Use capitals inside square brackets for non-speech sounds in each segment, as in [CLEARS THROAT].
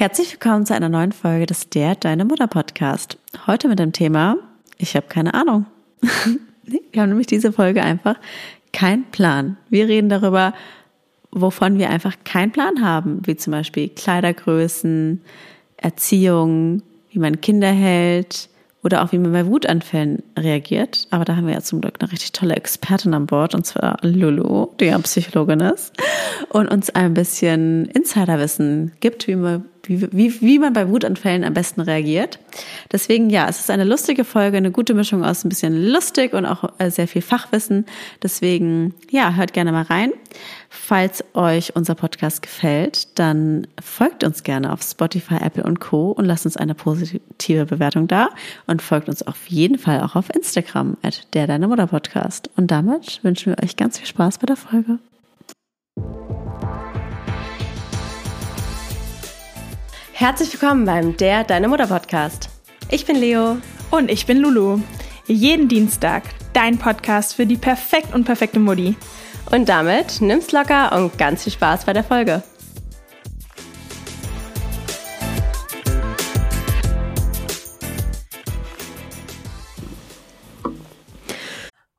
Herzlich willkommen zu einer neuen Folge des Der Deine Mutter Podcast. Heute mit dem Thema, ich habe keine Ahnung. [LAUGHS] wir haben nämlich diese Folge einfach keinen Plan. Wir reden darüber, wovon wir einfach keinen Plan haben, wie zum Beispiel Kleidergrößen, Erziehung, wie man Kinder hält, oder auch wie man bei Wutanfällen reagiert. Aber da haben wir ja zum Glück eine richtig tolle Expertin an Bord, und zwar Lulu, die ja Psychologin ist, und uns ein bisschen Insiderwissen gibt, wie man, wie, wie, wie man bei Wutanfällen am besten reagiert. Deswegen, ja, es ist eine lustige Folge, eine gute Mischung aus ein bisschen lustig und auch äh, sehr viel Fachwissen. Deswegen, ja, hört gerne mal rein. Falls euch unser Podcast gefällt, dann folgt uns gerne auf Spotify, Apple und Co. und lasst uns eine positive Bewertung da und folgt uns auf jeden Fall auch auf Instagram at der Deine Mutter Podcast. Und damit wünschen wir euch ganz viel Spaß bei der Folge. Herzlich willkommen beim Der Deine Mutter Podcast. Ich bin Leo. Und ich bin Lulu. Jeden Dienstag dein Podcast für die perfekt und perfekte Mutti. Und damit nimm's locker und ganz viel Spaß bei der Folge.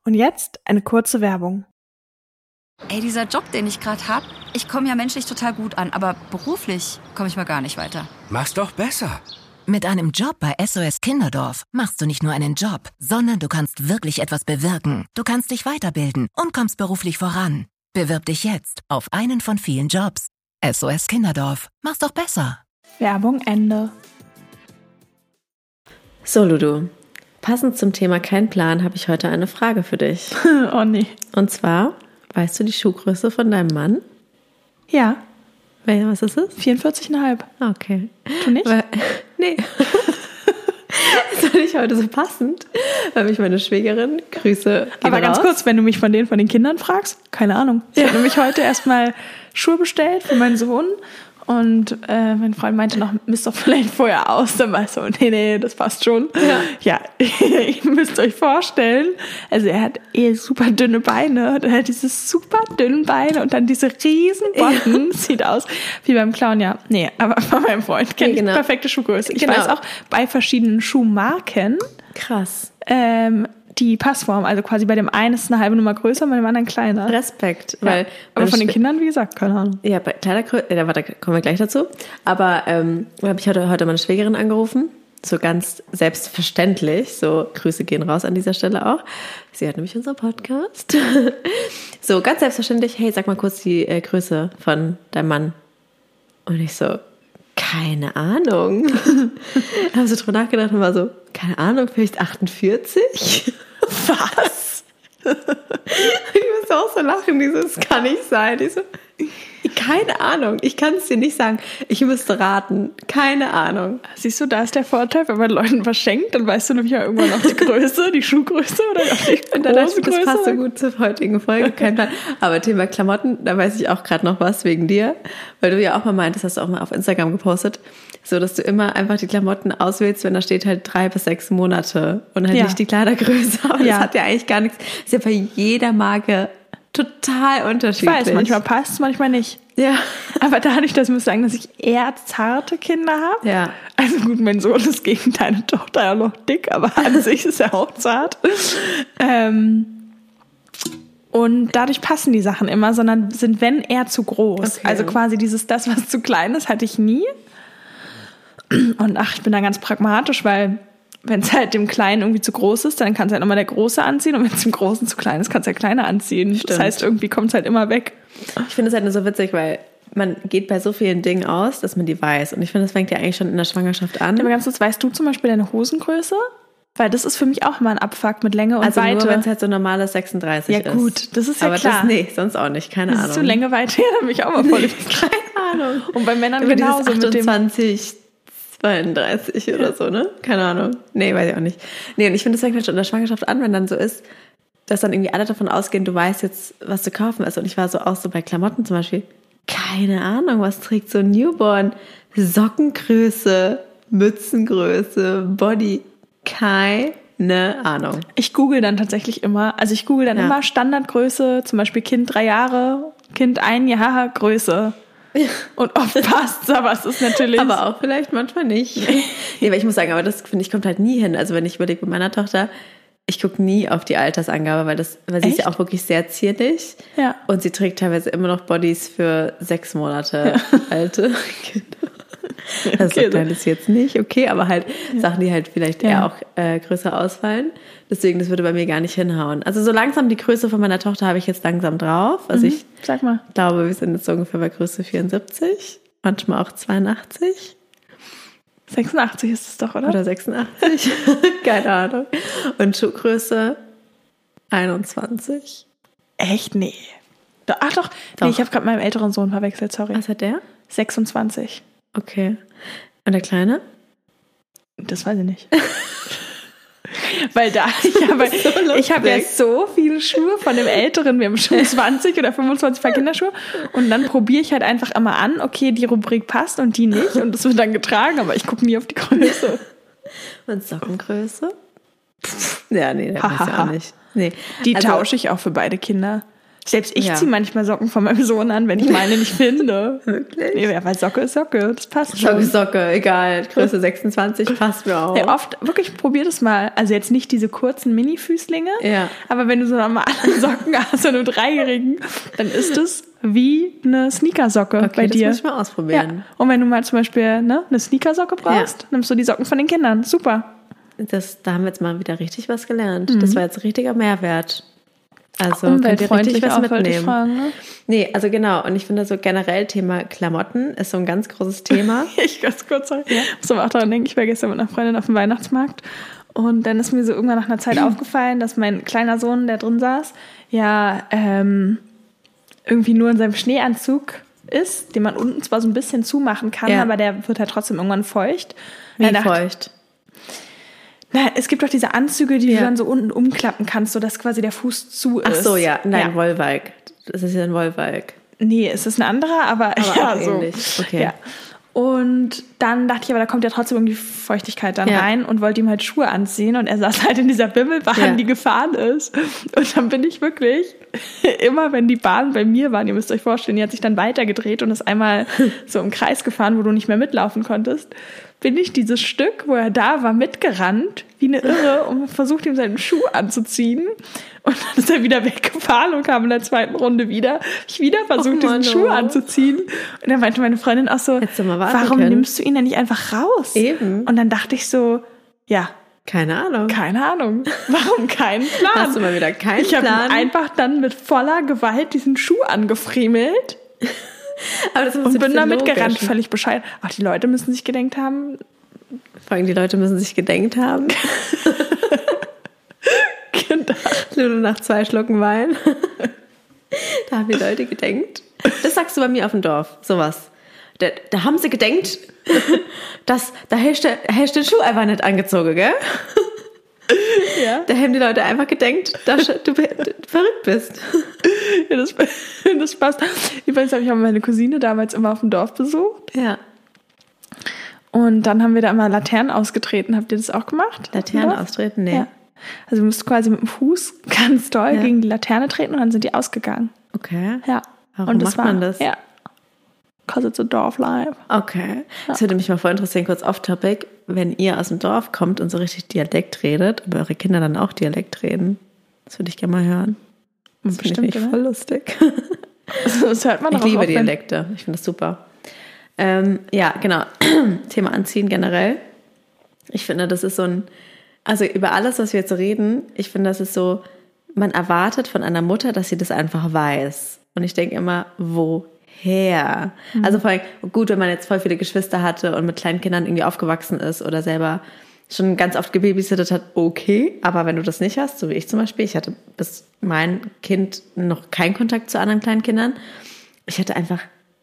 Und jetzt eine kurze Werbung. Ey, dieser Job, den ich gerade hab, ich komme ja menschlich total gut an, aber beruflich komme ich mal gar nicht weiter. Mach's doch besser. Mit einem Job bei SOS Kinderdorf machst du nicht nur einen Job, sondern du kannst wirklich etwas bewirken. Du kannst dich weiterbilden und kommst beruflich voran. Bewirb dich jetzt auf einen von vielen Jobs. SOS Kinderdorf. Mach's doch besser. Werbung Ende. So, Ludo. Passend zum Thema kein Plan habe ich heute eine Frage für dich. [LAUGHS] oh nee. Und zwar, weißt du die Schuhgröße von deinem Mann? Ja. Was ist es? 44,5. Okay. Du nicht? Weil, [LAUGHS] nee. das war nicht heute so passend, weil mich meine Schwägerin Grüße. Aber ganz raus. kurz, wenn du mich von denen von den Kindern fragst, keine Ahnung. Ich ja. habe nämlich heute erstmal Schuhe bestellt für meinen Sohn und äh, mein Freund meinte noch, müsst doch vielleicht vorher aus. Dann war ich so, nee, nee, das passt schon. Ja, ja [LAUGHS] ihr müsst euch vorstellen, also er hat eh super dünne Beine. Er hat diese super dünnen Beine und dann diese riesen Botten. Ja. [LAUGHS] Sieht aus wie beim Clown, ja. Nee, aber [LAUGHS] bei meinem Freund kenne genau. ich perfekte Schuhgröße. Ich genau. weiß auch bei verschiedenen Schuhmarken. Krass. Ähm, die Passform. Also quasi bei dem einen ist eine halbe Nummer größer, bei dem anderen kleiner. Respekt. Ja. Weil Aber von den Kindern, wie gesagt, keine Ahnung. Ja, bei Kleidergröße, äh, da kommen wir gleich dazu. Aber ähm, habe ich heute, heute meine Schwägerin angerufen. So ganz selbstverständlich. So, Grüße gehen raus an dieser Stelle auch. Sie hat nämlich unseren Podcast. [LAUGHS] so, ganz selbstverständlich, hey, sag mal kurz die äh, Größe von deinem Mann. Und ich so, keine Ahnung. [LAUGHS] habe so drüber nachgedacht und war so, keine Ahnung, vielleicht 48? [LAUGHS] Was? [LAUGHS] ich muss auch so lachen, dieses kann nicht sein. Ich so, keine Ahnung, ich kann es dir nicht sagen. Ich müsste raten. Keine Ahnung. Siehst du, da ist der Vorteil, wenn man Leuten was schenkt, dann weißt du nämlich ja irgendwann noch die Größe, die Schuhgröße oder auch die Und dann dachte ich, das passt so gut zur heutigen Folge. Kein Plan. Aber Thema Klamotten, da weiß ich auch gerade noch was wegen dir, weil du ja auch mal meintest, hast du auch mal auf Instagram gepostet, so dass du immer einfach die Klamotten auswählst, wenn da steht halt drei bis sechs Monate und halt ja. nicht die Kleidergröße. [LAUGHS] Aber ja. das hat ja eigentlich gar nichts. Das ist ja bei jeder Marke total unterschiedlich. Ich weiß, manchmal passt es, manchmal nicht. Ja. Aber dadurch, dass ich muss sagen, dass ich eher zarte Kinder habe. Ja. Also gut, mein Sohn ist gegen deine Tochter ja noch dick, aber an [LAUGHS] sich ist er auch zart. Ähm, und dadurch passen die Sachen immer, sondern sind, wenn eher zu groß. Okay. Also quasi dieses, das, was zu klein ist, hatte ich nie. Und ach, ich bin da ganz pragmatisch, weil wenn es halt dem Kleinen irgendwie zu groß ist, dann kann es halt nochmal der Große anziehen und wenn es dem Großen zu klein ist, kann es der Kleine anziehen. Stimmt. Das heißt, irgendwie kommt es halt immer weg. Ich finde es halt nur so witzig, weil man geht bei so vielen Dingen aus, dass man die weiß. Und ich finde, das fängt ja eigentlich schon in der Schwangerschaft an. Aber ganz kurz, weißt du zum Beispiel deine Hosengröße? Weil das ist für mich auch immer ein Abfuck mit Länge und also Weite. Also nur, wenn es halt so normales 36 ist. Ja gut, das ist ja Aber klar. Aber nee, sonst auch nicht, keine das Ahnung. Ist so Länge, Weite, [LAUGHS] ja, dann bin ich auch mal voll. [LAUGHS] keine Ahnung. Und bei Männern Über genauso 28, 32 ja. oder so, ne? Keine Ahnung. Nee, weiß ich auch nicht. Nee, und ich finde, das fängt halt schon in der Schwangerschaft an, wenn dann so ist, dass dann irgendwie alle davon ausgehen, du weißt jetzt, was zu kaufen ist. Und ich war so auch so bei Klamotten zum Beispiel. Keine Ahnung, was trägt so ein Newborn? Sockengröße, Mützengröße, Body. Keine Ahnung. Ich google dann tatsächlich immer. Also ich google dann ja. immer Standardgröße, zum Beispiel Kind drei Jahre, Kind ein Jahr Größe. [LAUGHS] Und oft passt aber es ist natürlich. Aber auch vielleicht manchmal nicht. [LAUGHS] nee, aber ich muss sagen, aber das finde ich kommt halt nie hin. Also wenn ich überlege mit meiner Tochter, ich gucke nie auf die Altersangabe, weil das, weil sie ist ja auch wirklich sehr zierlich. Ja. Und sie trägt teilweise immer noch Bodies für sechs Monate alte [LAUGHS] Kinder. Das [LAUGHS] Okay, klein ist jetzt nicht, okay, aber halt Sachen, die halt vielleicht eher Ja. auch äh, größer ausfallen. Deswegen, das würde bei mir gar nicht hinhauen. Also so langsam die Größe von meiner Tochter habe ich jetzt langsam drauf. Also ich Sag mal. glaube, wir sind jetzt so ungefähr bei Größe 74, manchmal auch 82 86 ist es doch, oder? oder 86. [LAUGHS] Keine Ahnung. Und Schuhgröße 21. Echt? Nee. Ach doch. Doch. Nee, ich habe gerade meinen älteren Sohn verwechselt, sorry. Was hat der? 26. Okay. Und der Kleine? Das weiß ich nicht. [LAUGHS] Weil da, ich habe, ich habe ja so viele Schuhe von dem Älteren, wir haben schon [LAUGHS] 20 oder 25 Paar Kinderschuhe und dann probiere ich halt einfach immer an, okay, die Rubrik passt und die nicht und das wird dann getragen, aber ich gucke nie auf die Größe. [LAUGHS] Und Sockengröße? Ja, nee, der weiß ja auch nicht. Nee. Die Also, tausche ich auch für beide Kinder. Selbst ich Ja. ziehe manchmal Socken von meinem Sohn an, wenn ich meine nicht finde. [LAUGHS] Wirklich? Nee, ja, weil Socke ist Socke, das passt Socke, schon. Socke, egal. Größe 26 passt mir auch. Ja, oft, wirklich, probier das mal. Also jetzt nicht diese kurzen Mini-Füßlinge, Ja. aber wenn du so normale [LAUGHS] Socken hast, so eine Dreijährigen, dann ist es wie eine Sneakersocke okay, bei das dir. muss ich mal ja. ausprobieren. Und wenn du mal zum Beispiel ne, eine Sneakersocke brauchst, nimmst du die Socken von den Kindern. Super. Das, da haben wir jetzt mal wieder richtig was gelernt. Mhm. Das war jetzt richtiger Mehrwert. Also richtig was auch, mitnehmen. fragen. Ne? Nee, also genau. Und ich finde so generell Thema Klamotten ist so ein ganz großes Thema. [LAUGHS] Ich ganz kurz sorry. muss aber auch daran denken, ich war gestern mit einer Freundin auf dem Weihnachtsmarkt und dann ist mir so irgendwann nach einer Zeit [CLEARS THROAT] aufgefallen, dass mein kleiner Sohn, der drin saß, ja ähm, irgendwie nur in seinem Schneeanzug ist, den man unten zwar so ein bisschen zumachen kann, Ja. aber der wird halt trotzdem irgendwann feucht. Wie feucht. Na, es gibt doch diese Anzüge, die Ja. du dann so unten umklappen kannst, sodass quasi der Fuß zu ist. Ach so, ja. Nein, ja. Wollwalk. Das ist ja ein Wollwalk. Nee, es ist ein anderer, aber, Aber [LAUGHS] ja, so. ähnlich. Okay. Ja. Und dann dachte ich, aber da kommt ja trotzdem irgendwie Feuchtigkeit dann Ja. rein und wollte ihm halt Schuhe anziehen und er saß halt in dieser Bimmelbahn, Ja. die gefahren ist. Und dann bin ich wirklich, [LAUGHS] immer wenn die Bahn bei mir waren, ihr müsst euch vorstellen, die hat sich dann weitergedreht und ist einmal [LAUGHS] so im Kreis gefahren, wo du nicht mehr mitlaufen konntest, bin ich dieses Stück, wo er da war, mitgerannt, wie eine Irre und versucht ihm seinen Schuh anzuziehen. Und dann ist er wieder weggefahren und kam in der zweiten Runde wieder. Ich wieder versucht, Mann, diesen Schuh oh. anzuziehen. Und dann meinte meine Freundin auch so, warum können. nimmst du ihn denn nicht einfach raus? Eben. Und dann dachte ich so, ja, Keine Ahnung. keine Ahnung. Warum keinen Plan? Hast du mal wieder keinen ich habe Plan? einfach dann mit voller Gewalt diesen Schuh angefriemelt [LAUGHS] und bin damit logisch. gerannt, völlig bescheid. Ach, die Leute müssen sich gedenkt haben, Vor allem die Leute müssen sich gedenkt haben. Kinder. [LAUGHS] Nur nach zwei Schlucken Wein. [LAUGHS] da haben die Leute gedenkt. Das sagst du bei mir auf dem Dorf. Sowas. Da, da haben sie gedenkt, dass da hast du hast du den Schuh einfach nicht angezogen, gell? Ja. [LAUGHS] Da haben die Leute einfach gedenkt, dass du, verrückt bist. [LAUGHS] Ja, das, [LAUGHS] das passt. Übrigens habe ich auch meine Cousine damals immer auf dem Dorf besucht. Ja. Und dann haben wir da immer Laternen ausgetreten. Habt ihr das auch gemacht? Laternen austreten? Nee. Ja. Also du musst quasi mit dem Fuß ganz doll Ja. gegen die Laterne treten und dann sind die ausgegangen. Okay. Ja. Warum und macht man das? Ja. Cause it's a Dorf life. Okay. Das würde mich mal voll interessieren, kurz off-topic, wenn ihr aus dem Dorf kommt und so richtig Dialekt redet, aber eure Kinder dann auch Dialekt reden. Das würde ich gerne mal hören. Das finde ich voll lustig. [LAUGHS] Das hört man Ich auch liebe oft, wenn- Dialekte. Ich finde das super. Ähm, ja, genau. [CLEARS THROAT] Thema Anziehen generell. Ich finde, das ist so ein, also über alles, was wir jetzt reden, ich finde, das ist so, man erwartet von einer Mutter, dass sie das einfach weiß. Und ich denke immer, woher? Mhm. Also vor allem, gut, wenn man jetzt voll viele Geschwister hatte und mit kleinen Kindern irgendwie aufgewachsen ist oder selber schon ganz oft gebabysittet hat, okay. Aber wenn du das nicht hast, so wie ich zum Beispiel, ich hatte bis mein Kind noch keinen Kontakt zu anderen kleinen Kindern. Ich hatte einfach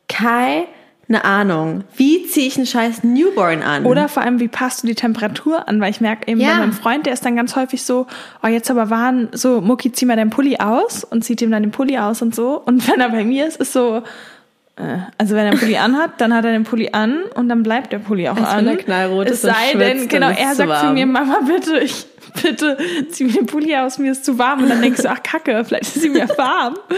keine Ahnung. Wie ziehe ich einen scheiß Newborn an? Oder vor allem, wie passt du die Temperatur an? Weil ich merke eben Ja. bei meinem Freund, der ist dann ganz häufig so, oh, jetzt aber waren so, Mucki, zieh mal deinen Pulli aus und zieht ihm dann den Pulli aus und so. Und [LAUGHS] wenn er bei mir ist, ist so, also wenn er den Pulli anhat, dann hat er den Pulli an und dann bleibt der Pulli auch Als an. wenn er knallrot es ist und sei denn, genau, es er sagt zu mir, Mama, bitte, ich [LAUGHS] bitte zieh mir den Pulli aus, mir ist zu warm. Und dann denkst du, ach kacke, vielleicht ist sie mir [LAUGHS] warm. Aber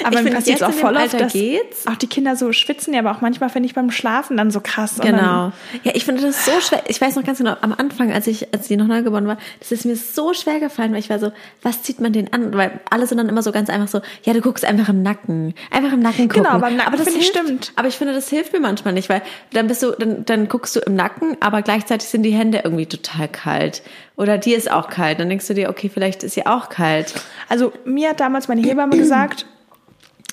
Ich mir finde, passiert jetzt auch voll oft, dass geht's. auch die Kinder so schwitzen, ja, aber auch manchmal finde ich beim Schlafen dann so krass. Genau. Ja, ich finde das so schwer. Ich weiß noch ganz genau, am Anfang, als ich, als sie noch neugeboren war, das ist mir so schwer gefallen, weil ich war so, was zieht man den an? Weil alle sind dann immer so ganz einfach so, ja, du guckst einfach im Nacken. Einfach im Nacken gucken. Genau, beim Nacken aber das hilft, stimmt. Aber ich finde, das hilft mir manchmal nicht, weil dann bist du, dann, dann guckst du im Nacken, aber gleichzeitig sind die Hände irgendwie total kalt. Oder dir ist auch kalt. Dann denkst du dir, okay, vielleicht ist sie auch kalt. Also mir hat damals meine Hebamme gesagt,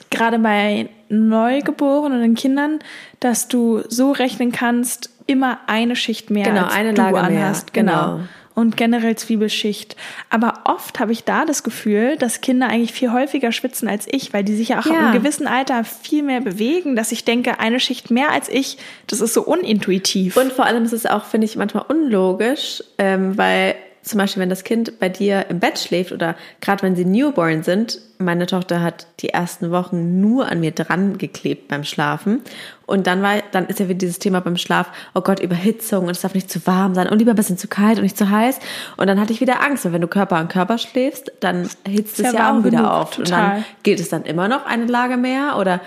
gerade bei neugeborenen Kindern, dass du so rechnen kannst, immer eine Schicht mehr Genau, als eine du Lage mehr, anhast. Genau. genau. Und generell Zwiebelschicht. Aber oft habe ich da das Gefühl, dass Kinder eigentlich viel häufiger schwitzen als ich, weil die sich ja auch Ja. ab einem gewissen Alter viel mehr bewegen, dass ich denke, eine Schicht mehr als ich, das ist so unintuitiv. Und vor allem ist es auch, finde ich, manchmal unlogisch, ähm, weil zum Beispiel, wenn das Kind bei dir im Bett schläft oder gerade wenn sie newborn sind, meine Tochter hat die ersten Wochen nur an mir dran geklebt beim Schlafen. Und dann war, dann ist ja wieder dieses Thema beim Schlaf, oh Gott, Überhitzung und es darf nicht zu warm sein und lieber ein bisschen zu kalt und nicht zu heiß. Und dann hatte ich wieder Angst, weil wenn du Körper an Körper schläfst, dann hitzt es ja auch wieder genug, auf. Und total. dann gilt es dann immer noch eine Lage mehr oder,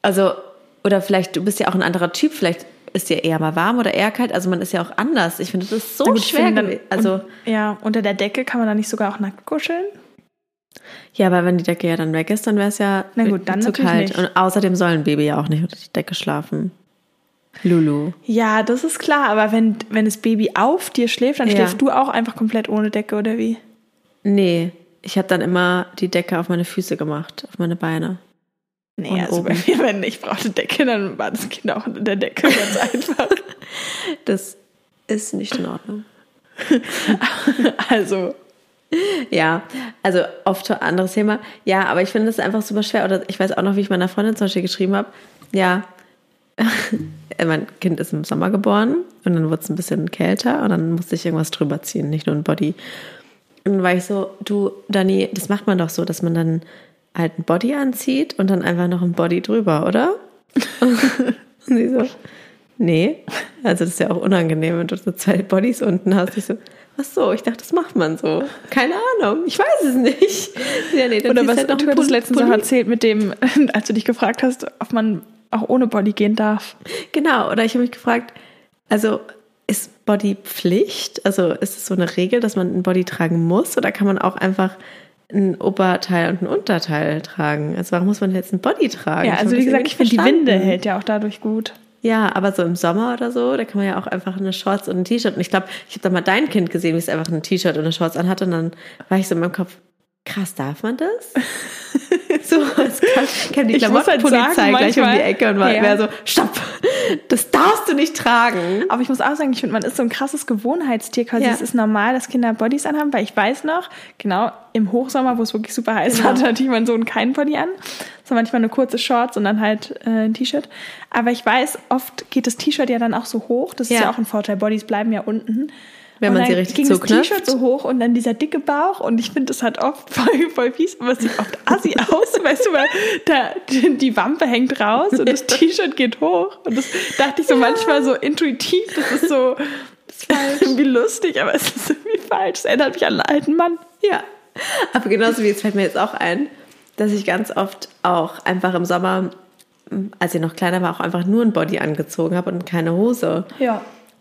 also, oder vielleicht, du bist ja auch ein anderer Typ, vielleicht ist dir eher mal warm oder eher kalt. Also man ist ja auch anders. Ich finde, das ist so gut, schwer. dann-. Also, und, ja, unter der Decke kann man da nicht sogar auch nackt kuscheln? ja, aber wenn die Decke ja dann weg ist, dann wäre es ja Na gut, dann zu kalt. nicht. Und außerdem soll ein Baby ja auch nicht unter die Decke schlafen. Lulu. Ja, das ist klar, aber wenn, wenn das Baby auf dir schläft, dann Ja. schläfst du auch einfach komplett ohne Decke, oder wie? Nee, ich habe dann immer die Decke auf meine Füße gemacht, auf meine Beine. Nee, Und also bei oben. mir, wenn ich brauchte Decke, dann war das Kind auch unter der Decke ganz [LAUGHS] einfach. Das ist nicht in Ordnung. [LAUGHS] Also, Ja, also oft ein anderes Thema. Ja, aber ich finde das einfach super schwer. Oder ich weiß auch noch, wie ich meiner Freundin zum Beispiel geschrieben habe. Ja, [LAUGHS] mein Kind ist im Sommer geboren und dann wurde es ein bisschen kälter und dann musste ich irgendwas drüber ziehen, nicht nur ein Body. Und dann war ich so, du, Dani, das macht man doch so, dass man dann ein Body anzieht und dann einfach noch ein Body drüber, oder? [LAUGHS] und sie so, nee. Also das ist ja auch unangenehm, wenn du so zwei Bodies unten hast. Ich so, ach so, ich dachte, das macht man so. Keine Ahnung, ich weiß es nicht. [LAUGHS] Ja, nee, oder was halt noch du hattest letztens auch erzählt mit dem, [LAUGHS] als du dich gefragt hast, ob man auch ohne Body gehen darf. Genau, oder ich habe mich gefragt, also ist Body Pflicht? Also ist es so eine Regel, dass man ein Body tragen muss? Oder kann man auch einfach ein Oberteil und ein Unterteil tragen? Also warum muss man jetzt ein Body tragen? Ja, also wie gesagt, ich finde, die. Winde hält ja auch dadurch gut. Ja, aber so im Sommer oder so, da kann man ja auch einfach eine Shorts und ein T-Shirt. Und ich glaube, ich habe da mal dein Kind gesehen, wie es einfach ein T-Shirt und eine Shorts anhatte. Und dann war ich so in meinem Kopf, krass, darf man das? [LAUGHS] so, es kam, kam die halt Klamottenpolizei sagen, gleich um die Ecke und war Ja. wäre so, stopp, das darfst du nicht tragen. Aber ich muss auch sagen, ich finde, man ist so ein krasses Gewohnheitstier quasi. Ja. Es ist normal, dass Kinder Bodies anhaben, weil ich weiß noch, genau, im Hochsommer, wo es wirklich super heiß Genau. war, [LAUGHS] hatte ich meinen Sohn keinen Body an. War manchmal eine kurze Shorts und dann halt äh, ein T-Shirt. Aber ich weiß, oft geht das T-Shirt ja dann auch so hoch. Das ist Ja. ja auch ein Vorteil. Bodies bleiben ja unten. Wenn man sie richtig ging das zuknöpft. T-Shirt so hoch und dann dieser dicke Bauch und ich finde, das hat oft [LAUGHS] voll, voll fies, aber es sieht oft assi aus, weißt du, weil da, die Wampe hängt raus und das T-Shirt geht hoch und das dachte ich so manchmal so intuitiv, das ist so, das ist irgendwie [LAUGHS] lustig, aber es ist irgendwie falsch, es erinnert mich an einen alten Mann. Ja, aber genauso wie jetzt fällt mir jetzt auch ein, dass ich ganz oft auch einfach im Sommer, als ich noch kleiner war, auch einfach nur ein Body angezogen habe und keine Hose. Ja.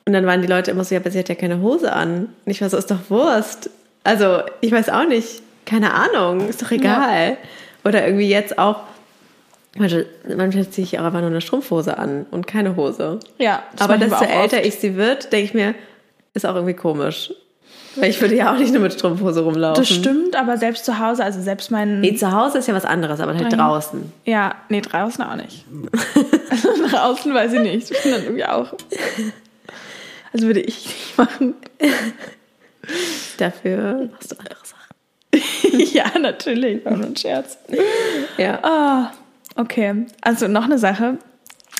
Und dann waren die Leute immer so, ja, aber sie hat ja keine Hose an. Und ich war so, ist doch Wurst. Also, ich weiß auch nicht. Keine Ahnung, ist doch egal. Oder irgendwie jetzt auch, manchmal, ziehe ich auch einfach nur eine Strumpfhose an und keine Hose. Ja, das aber desto älter oft. ich sie wird, denke ich mir, ist auch irgendwie komisch. Weil ich würde ja auch nicht nur mit Strumpfhose rumlaufen. Das stimmt, aber selbst zu Hause, also selbst mein. Nee, zu Hause ist ja was anderes, aber halt draußen. Ja, nee, draußen auch nicht. also [LAUGHS] draußen weiß ich nicht. Ich bin dann irgendwie auch. Also würde ich nicht machen. Dafür machst du andere Sachen. [LAUGHS] ja, natürlich. War nur ein Scherz. Ja. Ah, okay. Also noch eine Sache.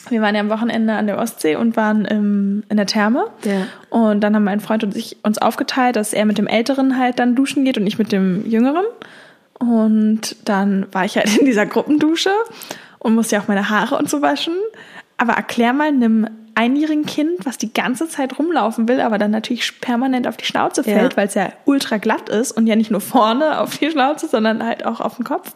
Wir waren ja am Wochenende an der Ostsee und waren im, in der Therme. Ja. Und dann haben mein Freund und ich uns aufgeteilt, dass er mit dem Älteren halt dann duschen geht und ich mit dem Jüngeren. Und dann war ich halt in dieser Gruppendusche und musste ja auch meine Haare und so waschen. Aber erklär mal einem einjährigen Kind, was die ganze Zeit rumlaufen will, aber dann natürlich permanent auf die Schnauze fällt, Ja. weil es ja ultra glatt ist und ja nicht nur vorne auf die Schnauze, sondern halt auch auf den Kopf,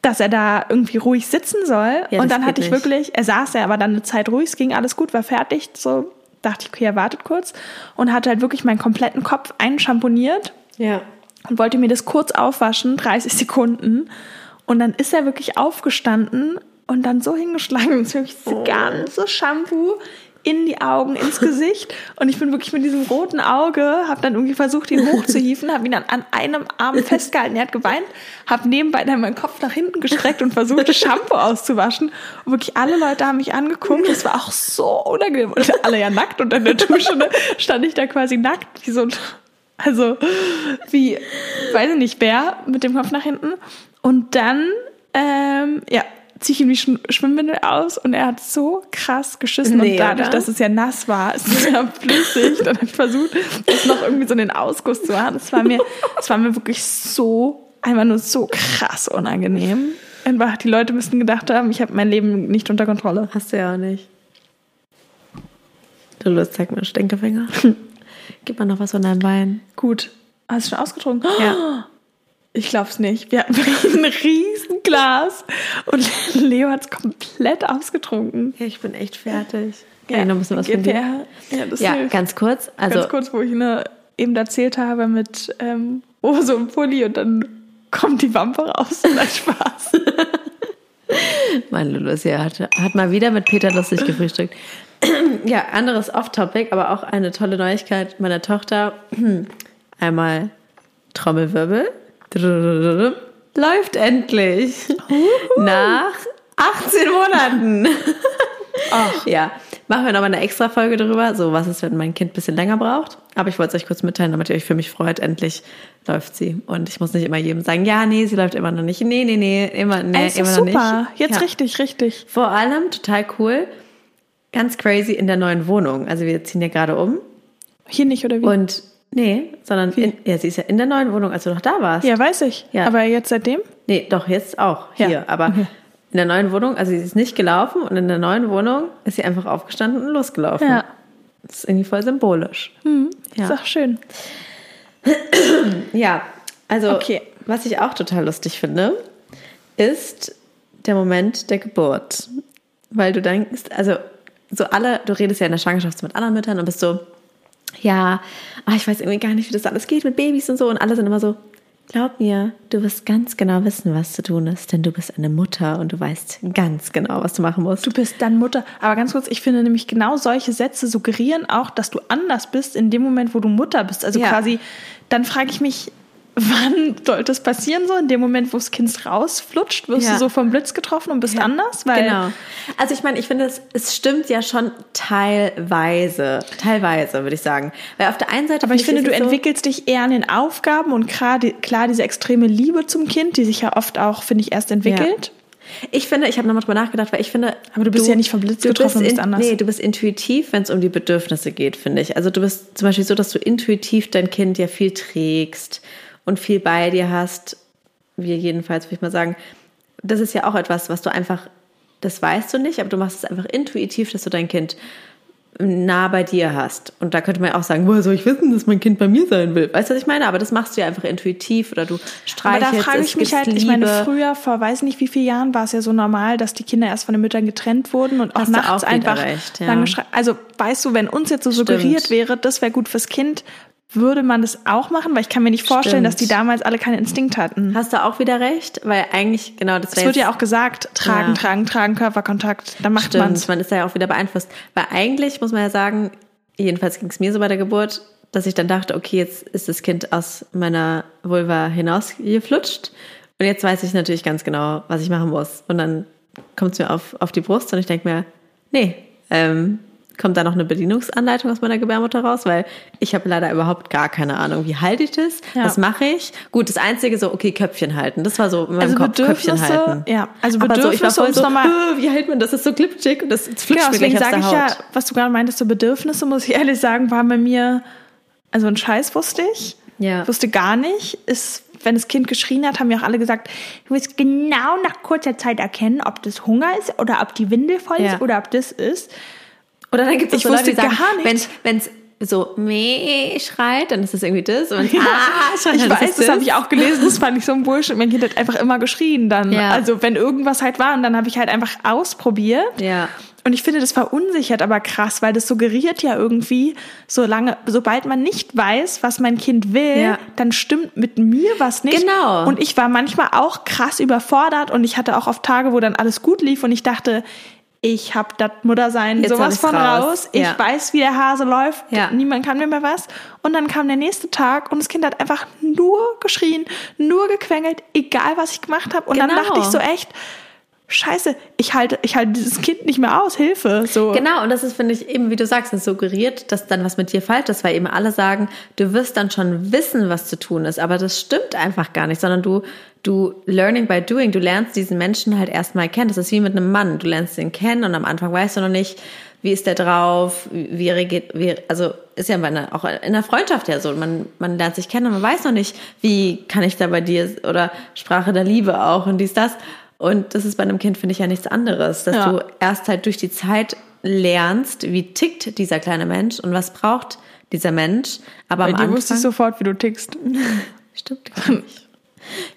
dass er da irgendwie ruhig sitzen soll. Ja, und dann hatte ich nicht. wirklich, er saß ja aber dann eine Zeit ruhig, es ging alles gut, war fertig, so dachte ich, okay, er wartet kurz und hatte halt wirklich meinen kompletten Kopf einschamponiert Ja. und wollte mir das kurz aufwaschen, 30 Sekunden. Und dann ist er wirklich aufgestanden und dann so hingeschlagen, [LAUGHS] und wirklich das Oh. ganze Shampoo in die Augen, ins Gesicht. Und ich bin wirklich mit diesem roten Auge, habe dann irgendwie versucht, ihn hochzuhieven, habe ihn dann an einem Arm festgehalten. Er hat geweint, habe nebenbei dann meinen Kopf nach hinten gestreckt und versucht, das Shampoo auszuwaschen. Und wirklich alle Leute haben mich angeguckt. Es war auch so unangenehm. Und alle ja nackt und in der Dusche ne, stand ich da quasi nackt, wie so ein also, wie, weiß ich nicht, wer mit dem Kopf nach hinten. Und dann, ähm, ja, ziehe ich ihm die Sch Schwimmbindel aus und er hat so krass geschissen. Nee, und dadurch, oder? dass es ja nass war, es ist ja [LAUGHS] flüssig. Dann habe ich versucht, das noch irgendwie so in den Ausguss zu machen. Es war mir, es war mir wirklich so, einfach nur so krass unangenehm. Einfach, die Leute müssten gedacht haben, ich habe mein Leben nicht unter Kontrolle. Hast du ja auch nicht. Du Lust, zeig mir einen Stinkefinger. [LAUGHS] Gib mal noch was von deinem Bein. Gut. Hast du schon ausgetrunken? Ja. [GASPS] Ich glaub's nicht. Wir hatten [LAUGHS] ein riesen Glas und [LAUGHS] Leo hat's komplett ausgetrunken. Ja, ich bin echt fertig. Kann ich noch ein bisschen was von Geht dir? der? Ja, das Ja, hilft. ganz kurz. Also, Ganz kurz, wo ich ne, eben erzählt habe mit ähm, Hose und Pulli und dann kommt die Wampe raus und dann Spaß. mein Lulus ja, hat, hat mal wieder mit Peter lustig gefrühstückt. [CLEARS THROAT] ja, anderes Off-Topic, aber auch eine tolle Neuigkeit meiner Tochter. [CLEARS THROAT] Einmal Trommelwirbel. Läuft endlich. Nach 18 Monaten. Ja, machen wir nochmal eine extra Folge darüber. So, was ist, wenn mein Kind ein bisschen länger braucht? Aber ich wollte es euch kurz mitteilen, damit ihr euch für mich freut. Endlich läuft sie. Und ich muss nicht immer jedem sagen, ja, nee, sie läuft immer noch nicht. Nee, nee, nee, immer, nee, doch immer noch super. nicht. Jetzt Ja. richtig, richtig. Vor allem total cool. Ganz crazy in der neuen Wohnung. Also wir ziehen ja gerade um. Hier nicht, oder wie? Und nee, sondern in, ja, sie ist ja in der neuen Wohnung, als du noch da warst. ja, weiß ich. Ja. Aber jetzt seitdem? Nee, doch, jetzt auch hier. Ja. Aber in der neuen Wohnung, also sie ist nicht gelaufen und in der neuen Wohnung ist sie einfach aufgestanden und losgelaufen. Ja. Das ist irgendwie voll symbolisch. Ja. Ist auch schön. Ja, also Okay. was ich auch total lustig finde, ist der Moment der Geburt. Weil du denkst, also so alle, du redest ja in der Schwangerschaft mit anderen Müttern und bist so, ja, ah, ich weiß irgendwie gar nicht, wie das alles geht mit Babys und so. Und alle sind immer so, glaub mir, du wirst ganz genau wissen, was zu tun ist, denn du bist eine Mutter und du weißt ganz genau, was du machen musst. Du bist dann Mutter. Aber ganz kurz, ich finde nämlich genau solche Sätze suggerieren auch, dass du anders bist in dem Moment, wo du Mutter bist. Also Ja. quasi, dann frage ich mich, wann sollte es passieren so? In dem Moment, wo das Kind rausflutscht, wirst Ja. du so vom Blitz getroffen und bist anders? Weil genau. Also ich meine, ich finde, es, es stimmt ja schon teilweise, teilweise würde ich sagen. Weil auf der einen Seite, Aber ich finde, du so- entwickelst dich eher an den Aufgaben und gerade, klar, diese extreme Liebe zum Kind, die sich ja oft auch, finde ich, erst entwickelt. Ich finde, ich habe nochmal drüber nachgedacht, weil ich finde. Aber du bist ja nicht vom Blitz getroffen und bist in, anders. Nee, du bist intuitiv, wenn es um die Bedürfnisse geht, finde ich. Also du bist zum Beispiel so, dass du intuitiv dein Kind ja viel trägst und viel bei dir hast. Wir jedenfalls, würde ich mal sagen. Das ist ja auch etwas, was du einfach, das weißt du nicht, aber du machst es einfach intuitiv, dass du dein Kind nah bei dir hast. Und da könnte man ja auch sagen, woher soll ich wissen, dass mein Kind bei mir sein will? Weißt du, was ich meine? Aber das machst du ja einfach intuitiv oder du Aber streichelst da frage ich mich halt, ich meine, Liebe. früher, vor weiß nicht wie vielen Jahren, war es ja so normal, dass die Kinder erst von den Müttern getrennt wurden und auch Hast nachts auch einfach recht, ja. lange Also weißt du, wenn uns jetzt so suggeriert wäre, das wäre gut fürs Kind, würde man das auch machen? Weil ich kann mir nicht vorstellen, Stimmt. dass die damals alle keinen Instinkt hatten. Hast du auch wieder recht, weil eigentlich, genau, das Es wird ja auch gesagt, tragen, Ja. tragen, tragen, Körperkontakt, dann macht man's. man ist da ja auch wieder beeinflusst. Weil eigentlich muss man ja sagen, jedenfalls ging es mir so bei der Geburt, dass ich dann dachte, okay, jetzt ist das Kind aus meiner Vulva hinausgeflutscht. Und jetzt weiß ich natürlich ganz genau, was ich machen muss. Und dann kommt es mir auf, auf die Brust und ich denke mir, nee, ähm, kommt da noch eine Bedienungsanleitung aus meiner Gebärmutter raus? Weil ich habe leider überhaupt gar keine Ahnung. Wie halte ich das? Ja. Was mache ich? Gut, das Einzige so, okay, Köpfchen halten. Das war so in meinem Also Kopf, Köpfchen Bedürfnisse, halten. ja, also Aber so, ich war Bedürfnisse, voll so, nochmal- "Äh, wie hält man das? Das ist so glitschig und das, flutscht Genau, deswegen sage ich Haut. ja, was du gerade meintest, so Bedürfnisse, muss ich ehrlich sagen, waren bei mir, also ein Scheiß wusste ich. Ja. Wusste gar nicht. Ist, wenn das Kind geschrien hat, haben mir auch alle gesagt, du wirst genau nach kurzer Zeit erkennen, ob das Hunger ist oder ob die Windel voll Ja. ist oder ob das ist. Oder dann gibt es so Leute, die sagen, wenn es so meh schreit, dann ist das irgendwie das. Und wenn's ah schreit, Ich weiß, das das habe ich auch gelesen, das fand ich so ein Bullshit. Mein Kind hat einfach immer geschrien dann. Ja. Also wenn irgendwas halt war und dann habe ich halt einfach ausprobiert. Ja. Und ich finde, das verunsichert aber krass, weil das suggeriert ja irgendwie, solange, sobald man nicht weiß, was mein Kind will, Ja. dann stimmt mit mir was nicht. Genau. Und ich war manchmal auch krass überfordert und ich hatte auch oft Tage, wo dann alles gut lief und ich dachte, ich hab das Muttersein Jetzt sowas von raus. raus. Ich Ja. weiß, wie der Hase läuft. Ja. Niemand kann mir mehr was. Und dann kam der nächste Tag und das Kind hat einfach nur geschrien, nur gequengelt, egal was ich gemacht habe. Und dann Genau. dachte ich so echt, Scheiße, ich halte, ich halte dieses Kind nicht mehr aus, Hilfe. So. Genau, und das ist, finde ich, eben, wie du sagst, das suggeriert, dass dann was mit dir falsch ist, weil eben alle sagen, du wirst dann schon wissen, was zu tun ist. Aber das stimmt einfach gar nicht, sondern du, du learning by doing, du lernst diesen Menschen halt erstmal kennen. Das ist wie mit einem Mann. Du lernst ihn kennen und am Anfang weißt du noch nicht, wie ist der drauf, wie reagiert, wie, also ist ja bei einer, auch in der Freundschaft ja so. Man, man lernt sich kennen und man weiß noch nicht, wie kann ich da bei dir oder Sprache der Liebe auch und dies, das. Und das ist bei einem Kind, finde ich, ja nichts anderes, dass Ja. du erst halt durch die Zeit lernst, wie tickt dieser kleine Mensch und was braucht dieser Mensch. Aber Bei am dir Anfang wusste ich sofort, wie du tickst. [LAUGHS] stimmt gar nicht.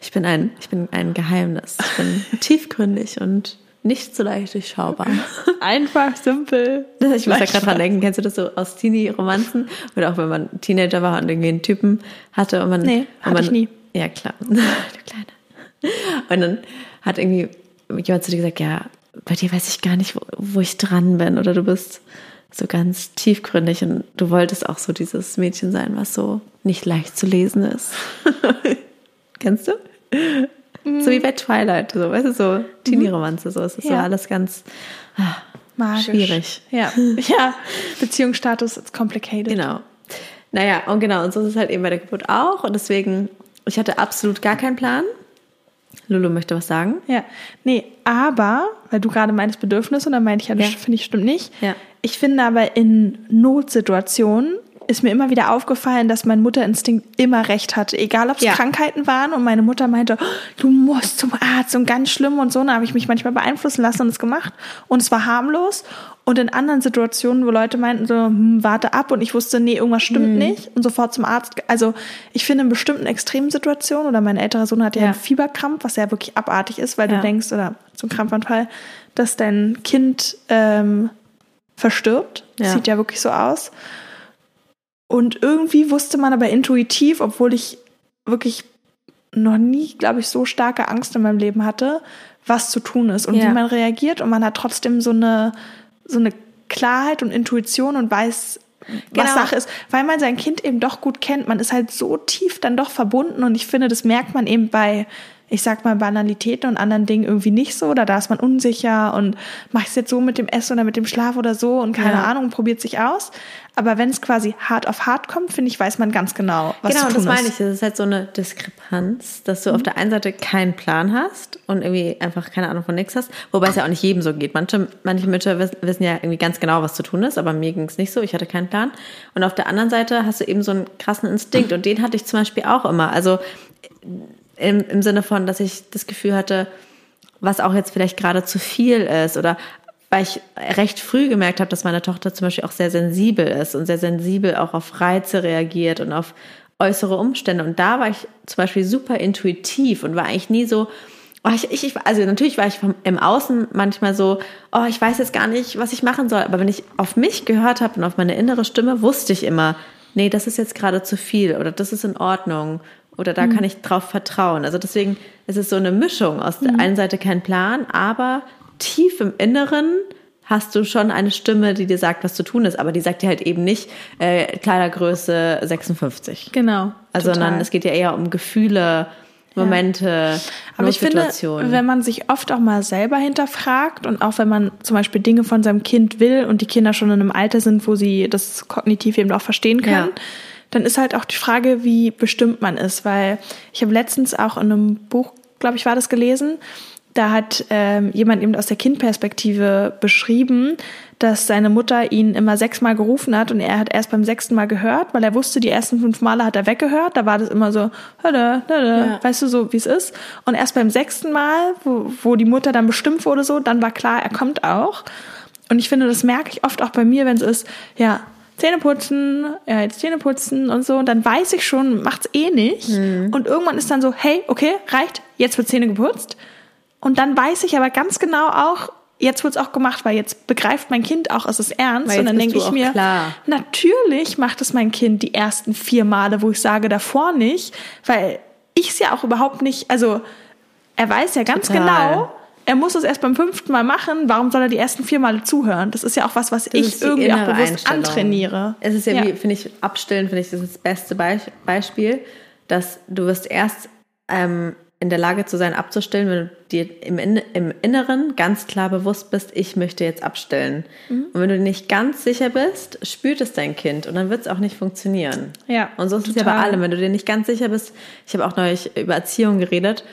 Ich bin ein, ich bin ein Geheimnis. Ich bin [LAUGHS] tiefgründig und nicht so leicht durchschaubar. [LAUGHS] Einfach, simpel. Ich muss da gerade dran denken, kennst du das so aus Teenie-Romanzen? Oder auch wenn man Teenager war und irgendwie einen Typen hatte und man. Nee, und man, ich nie. Ja, klar. Du Kleine. Und dann hat irgendwie jemand zu dir gesagt, ja, bei dir weiß ich gar nicht, wo, wo ich dran bin. Oder du bist so ganz tiefgründig und du wolltest auch so dieses Mädchen sein, was so nicht leicht zu lesen ist. [LAUGHS] Kennst du? So wie bei Twilight, so, weißt du, so Teenie-Romanze, so. Es ist so Ja. alles ganz ah, Magisch. schwierig. Ja. [LAUGHS] ja. Beziehungsstatus ist complicated. Genau. Naja, und genau, und so ist es halt eben bei der Geburt auch. Und deswegen, ich hatte absolut gar keinen Plan. Lulu möchte was sagen. Ja, nee, aber, weil du gerade meinst Bedürfnis und dann meinte ich ja, das Ja. finde ich stimmt nicht. Ja. Ich finde aber in Notsituationen ist mir immer wieder aufgefallen, dass mein Mutterinstinkt immer recht hatte. Egal, ob es Ja. Krankheiten waren und meine Mutter meinte, "Oh, du musst zum Arzt und ganz schlimm und so. Dann habe ich mich manchmal beeinflussen lassen und es gemacht. Und es war harmlos. Und in anderen Situationen, wo Leute meinten so, hm, warte ab und ich wusste, nee, irgendwas stimmt Mhm. nicht und sofort zum Arzt. Also ich finde in bestimmten Extremsituationen oder mein älterer Sohn hat ja, Ja. einen Fieberkrampf, was ja wirklich abartig ist, weil Ja. du denkst, oder ein Krampfanfall, dass dein Kind ähm, verstirbt. Ja. Sieht ja wirklich so aus. Und irgendwie wusste man aber intuitiv, obwohl ich wirklich noch nie, glaube ich, so starke Angst in meinem Leben hatte, was zu tun ist und Ja. wie man reagiert. Und man hat trotzdem so eine, so eine Klarheit und Intuition und weiß, was Genau. Sache ist, weil man sein Kind eben doch gut kennt. Man ist halt so tief dann doch verbunden und ich finde, das merkt man eben bei, ich sag mal, Banalitäten und anderen Dingen irgendwie nicht so. Oder da ist man unsicher und mache ich es jetzt so mit dem Essen oder mit dem Schlaf oder so und keine Ja. Ahnung, probiert sich aus. Aber wenn es quasi hart auf hart kommt, finde ich, weiß man ganz genau, was genau, zu und tun das meine ist. ich. Das ist halt so eine Diskrepanz, dass du auf der einen Seite keinen Plan hast und irgendwie einfach keine Ahnung von nichts hast. Wobei es ja auch nicht jedem so geht. Manche, manche Mütter wissen, wissen ja irgendwie ganz genau, was zu tun ist, aber mir ging es nicht so. Ich hatte keinen Plan. Und auf der anderen Seite hast du eben so einen krassen Instinkt und den hatte ich zum Beispiel auch immer. Also im, im Sinne von, dass ich das Gefühl hatte, was auch jetzt vielleicht gerade zu viel ist oder weil ich recht früh gemerkt habe, dass meine Tochter zum Beispiel auch sehr sensibel ist und sehr sensibel auch auf Reize reagiert und auf äußere Umstände. Und da war ich zum Beispiel super intuitiv und war eigentlich nie so, oh, ich, ich, also natürlich war ich vom, im Außen manchmal so, oh, ich weiß jetzt gar nicht, was ich machen soll. Aber wenn ich auf mich gehört habe und auf meine innere Stimme, wusste ich immer, nee, das ist jetzt gerade zu viel oder das ist in Ordnung oder da kann ich drauf vertrauen. Also deswegen ist es so eine Mischung aus der einen Seite kein Plan, aber tief im Inneren hast du schon eine Stimme, die dir sagt, was zu tun ist, aber die sagt dir halt eben nicht äh, Kleidergröße 56. Genau. Also total. sondern es geht ja eher um Gefühle, Momente, Aber ich finde, wenn man sich oft auch mal selber hinterfragt und auch wenn man zum Beispiel Dinge von seinem Kind will und die Kinder schon in einem Alter sind, wo sie das kognitiv eben auch verstehen können, Ja. Dann ist halt auch die Frage, wie bestimmt man ist. Weil ich habe letztens auch in einem Buch, glaube ich, war das gelesen, da hat ähm, jemand eben aus der Kindperspektive beschrieben, dass seine Mutter ihn immer sechsmal gerufen hat und er hat erst beim sechsten Mal gehört, weil er wusste, die ersten fünf Male hat er weggehört. Da war das immer so, hada, hada, Ja. weißt du so, wie es ist. Und erst beim sechsten Mal, wo, wo die Mutter dann bestimmt wurde, so, dann war klar, er kommt auch. Und ich finde, das merke ich oft auch bei mir, wenn es ist, ja, Zähne putzen, ja, jetzt Zähne putzen und so. Und dann weiß ich schon, macht's eh nicht. Mhm. Und irgendwann ist dann so, hey, okay, reicht, jetzt wird Zähne geputzt. Und dann weiß ich aber ganz genau auch, jetzt wird's auch gemacht, weil jetzt begreift mein Kind auch, es ist ernst. Und dann denke ich mir, klar. natürlich macht es mein Kind die ersten vier Male, wo ich sage davor nicht, weil ich es ja auch überhaupt nicht, also er weiß ja ganz Total. genau, er muss es erst beim fünften Mal machen, warum soll er die ersten vier Male zuhören? Das ist ja auch was, was Das ich irgendwie auch bewusst antrainiere. Es ist ja, wie, finde ich, abstillen, finde ich, das ist das beste Be Beispiel, dass du wirst erst ähm, in der Lage zu sein, abzustillen, wenn du dir im, In im Inneren ganz klar bewusst bist, ich möchte jetzt abstillen. Mhm. Und wenn du dir nicht ganz sicher bist, spürt es dein Kind und dann wird es auch nicht funktionieren. Ja, Und so ist es ja total. bei allem. Wenn du dir nicht ganz sicher bist, ich habe auch neulich über Erziehung geredet,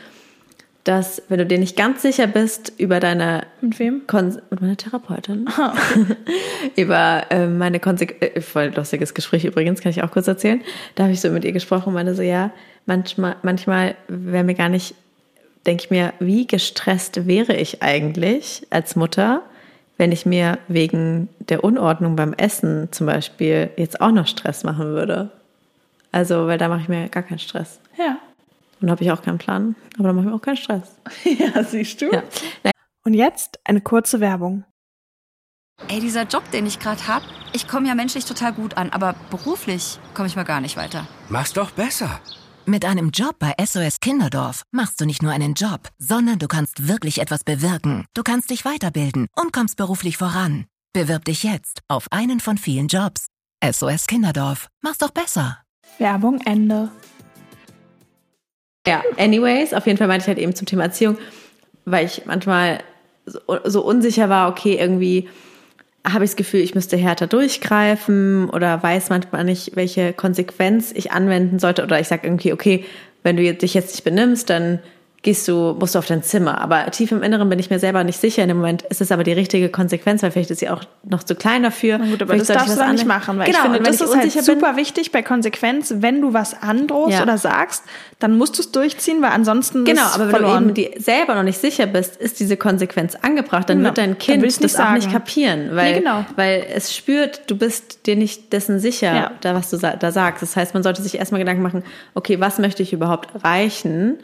dass wenn du dir nicht ganz sicher bist über deine Mit wem? Kon mit meiner Therapeutin. [LAUGHS] über äh, meine Konsequenzen. Äh, voll lustiges Gespräch übrigens, kann ich auch kurz erzählen. Da habe ich so mit ihr gesprochen und meinte so, ja, manchmal, manchmal wäre mir gar nicht, denke ich mir, wie gestresst wäre ich eigentlich als Mutter, wenn ich mir wegen der Unordnung beim Essen zum Beispiel jetzt auch noch Stress machen würde. Also, weil da mache ich mir gar keinen Stress. Und habe ich auch keinen Plan, aber da mache ich mir auch keinen Stress. [LAUGHS] Ja, siehst du. Ja. Und jetzt eine kurze Werbung. Ey, dieser Job, den ich gerade hab, ich komme ja menschlich total gut an, aber beruflich komme ich mal gar nicht weiter. Mach's doch besser. Mit einem Job bei SOS Kinderdorf machst du nicht nur einen Job, sondern du kannst wirklich etwas bewirken. Du kannst dich weiterbilden und kommst beruflich voran. Bewirb dich jetzt auf einen von vielen Jobs. SOS Kinderdorf. Mach's doch besser. Werbung Ende. Ja, anyways, auf jeden Fall meinte ich halt eben zum Thema Erziehung, weil ich manchmal so, so unsicher war, okay, irgendwie habe ich das Gefühl, ich müsste härter durchgreifen oder weiß manchmal nicht, welche Konsequenz ich anwenden sollte oder ich sage irgendwie, okay, wenn du dich jetzt nicht benimmst, dann gehst du, musst du auf dein Zimmer. Aber tief im Inneren bin ich mir selber nicht sicher. In dem Moment ist es aber die richtige Konsequenz, weil vielleicht ist sie auch noch zu klein dafür. Na gut, aber Vielleicht das darfst du nicht machen, weil genau, ich finde, das ich ist halt bin, super wichtig bei Konsequenz. Wenn du was androhst Ja. oder sagst, dann musst du es durchziehen, weil ansonsten Genau, aber wenn verloren. du eben selber noch nicht sicher bist, ist diese Konsequenz angebracht, dann Ja, wird dein Kind das nicht auch sagen. nicht kapieren, weil, Nee, genau. weil es spürt, du bist dir nicht dessen sicher, Ja. da was du da sagst. Das heißt, man sollte sich erstmal Gedanken machen, okay, was möchte ich überhaupt erreichen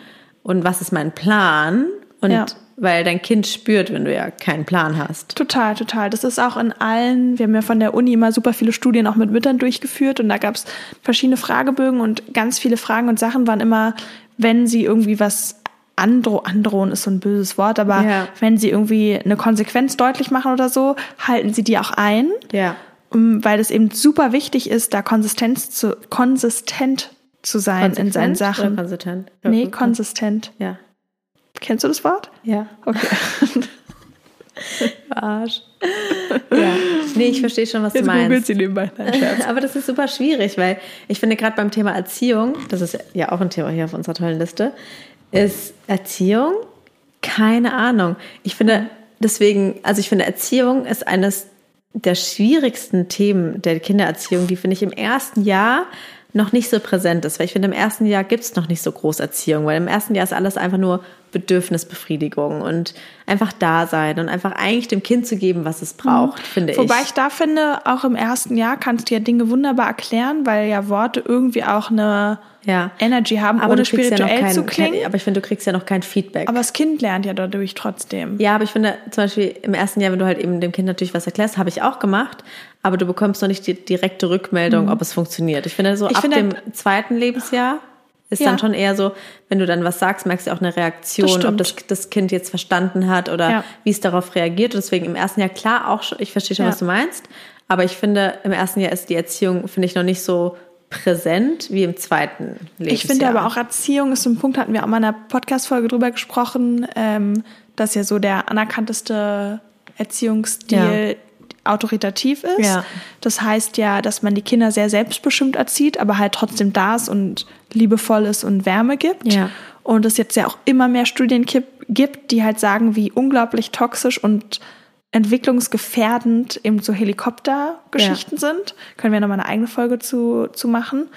und was ist mein Plan? Und Ja. weil dein Kind spürt, wenn du ja keinen Plan hast. Total, total. Das ist auch in allen, wir haben ja von der Uni immer super viele Studien auch mit Müttern durchgeführt und da gab es verschiedene Fragebögen und ganz viele Fragen und Sachen waren immer, wenn sie irgendwie was andro androhen ist so ein böses Wort, aber Ja. wenn sie irgendwie eine Konsequenz deutlich machen oder so, halten sie die auch ein. Ja. weil es eben super wichtig ist, da Konsistenz zu, konsistent zu sein in seinen Konsequent Sachen. konsistent? Nee, konsistent. Ja. Kennst du das Wort? Ja. Okay. [LAUGHS] Arsch. ja. Nee, ich verstehe schon, was Jetzt du meinst. googelt sie nebenbei. Nein. [LAUGHS] Aber das ist super schwierig, weil ich finde gerade beim Thema Erziehung, das ist ja auch ein Thema hier auf unserer tollen Liste, ist Erziehung keine Ahnung. Ich finde deswegen, also ich finde Erziehung ist eines der schwierigsten Themen der Kindererziehung, die finde ich im ersten Jahr noch nicht so präsent ist, weil ich finde, im ersten Jahr gibt es noch nicht so groß Erziehung, weil im ersten Jahr ist alles einfach nur Bedürfnisbefriedigung und einfach da sein und einfach eigentlich dem Kind zu geben, was es braucht, finde ich. Wobei ich da finde, auch im ersten Jahr kannst du ja Dinge wunderbar erklären, weil ja Worte irgendwie auch eine ja. Energy haben, aber ohne du kriegst ja spirituell kein, zu klingen. Kein, aber ich finde, du kriegst ja noch kein Feedback. aber das Kind lernt ja dadurch trotzdem. ja, aber ich finde zum Beispiel im ersten Jahr, wenn du halt eben dem Kind natürlich was erklärst, habe ich auch gemacht, aber du bekommst noch nicht die direkte Rückmeldung, ob es funktioniert. Ich finde so Mhm. Ich ab finde- dem zweiten Lebensjahr ist Ja. dann schon eher so, wenn du dann was sagst, merkst du auch eine Das Reaktion, stimmt. ob das, das Kind jetzt verstanden hat oder Ja. wie es darauf reagiert. Und deswegen im ersten Jahr klar auch schon, ich verstehe schon, Ja. was du meinst, aber ich finde, im ersten Jahr ist die Erziehung, finde ich, noch nicht so präsent wie im zweiten Lebensjahr. Ich finde aber auch Erziehung ist so ein Punkt, hatten wir auch mal in einer Podcast-Folge drüber gesprochen, ähm, dass ja so der anerkannteste Erziehungsstil autoritativ ist. Ja. Das heißt ja, dass man die Kinder sehr selbstbestimmt erzieht, aber halt trotzdem da ist und liebevoll ist und Wärme gibt. Ja. Und es jetzt ja auch immer mehr Studien gibt, die halt sagen, wie unglaublich toxisch und entwicklungsgefährdend eben so Helikoptergeschichten sind. Können wir nochmal eine eigene Folge zu, zu machen.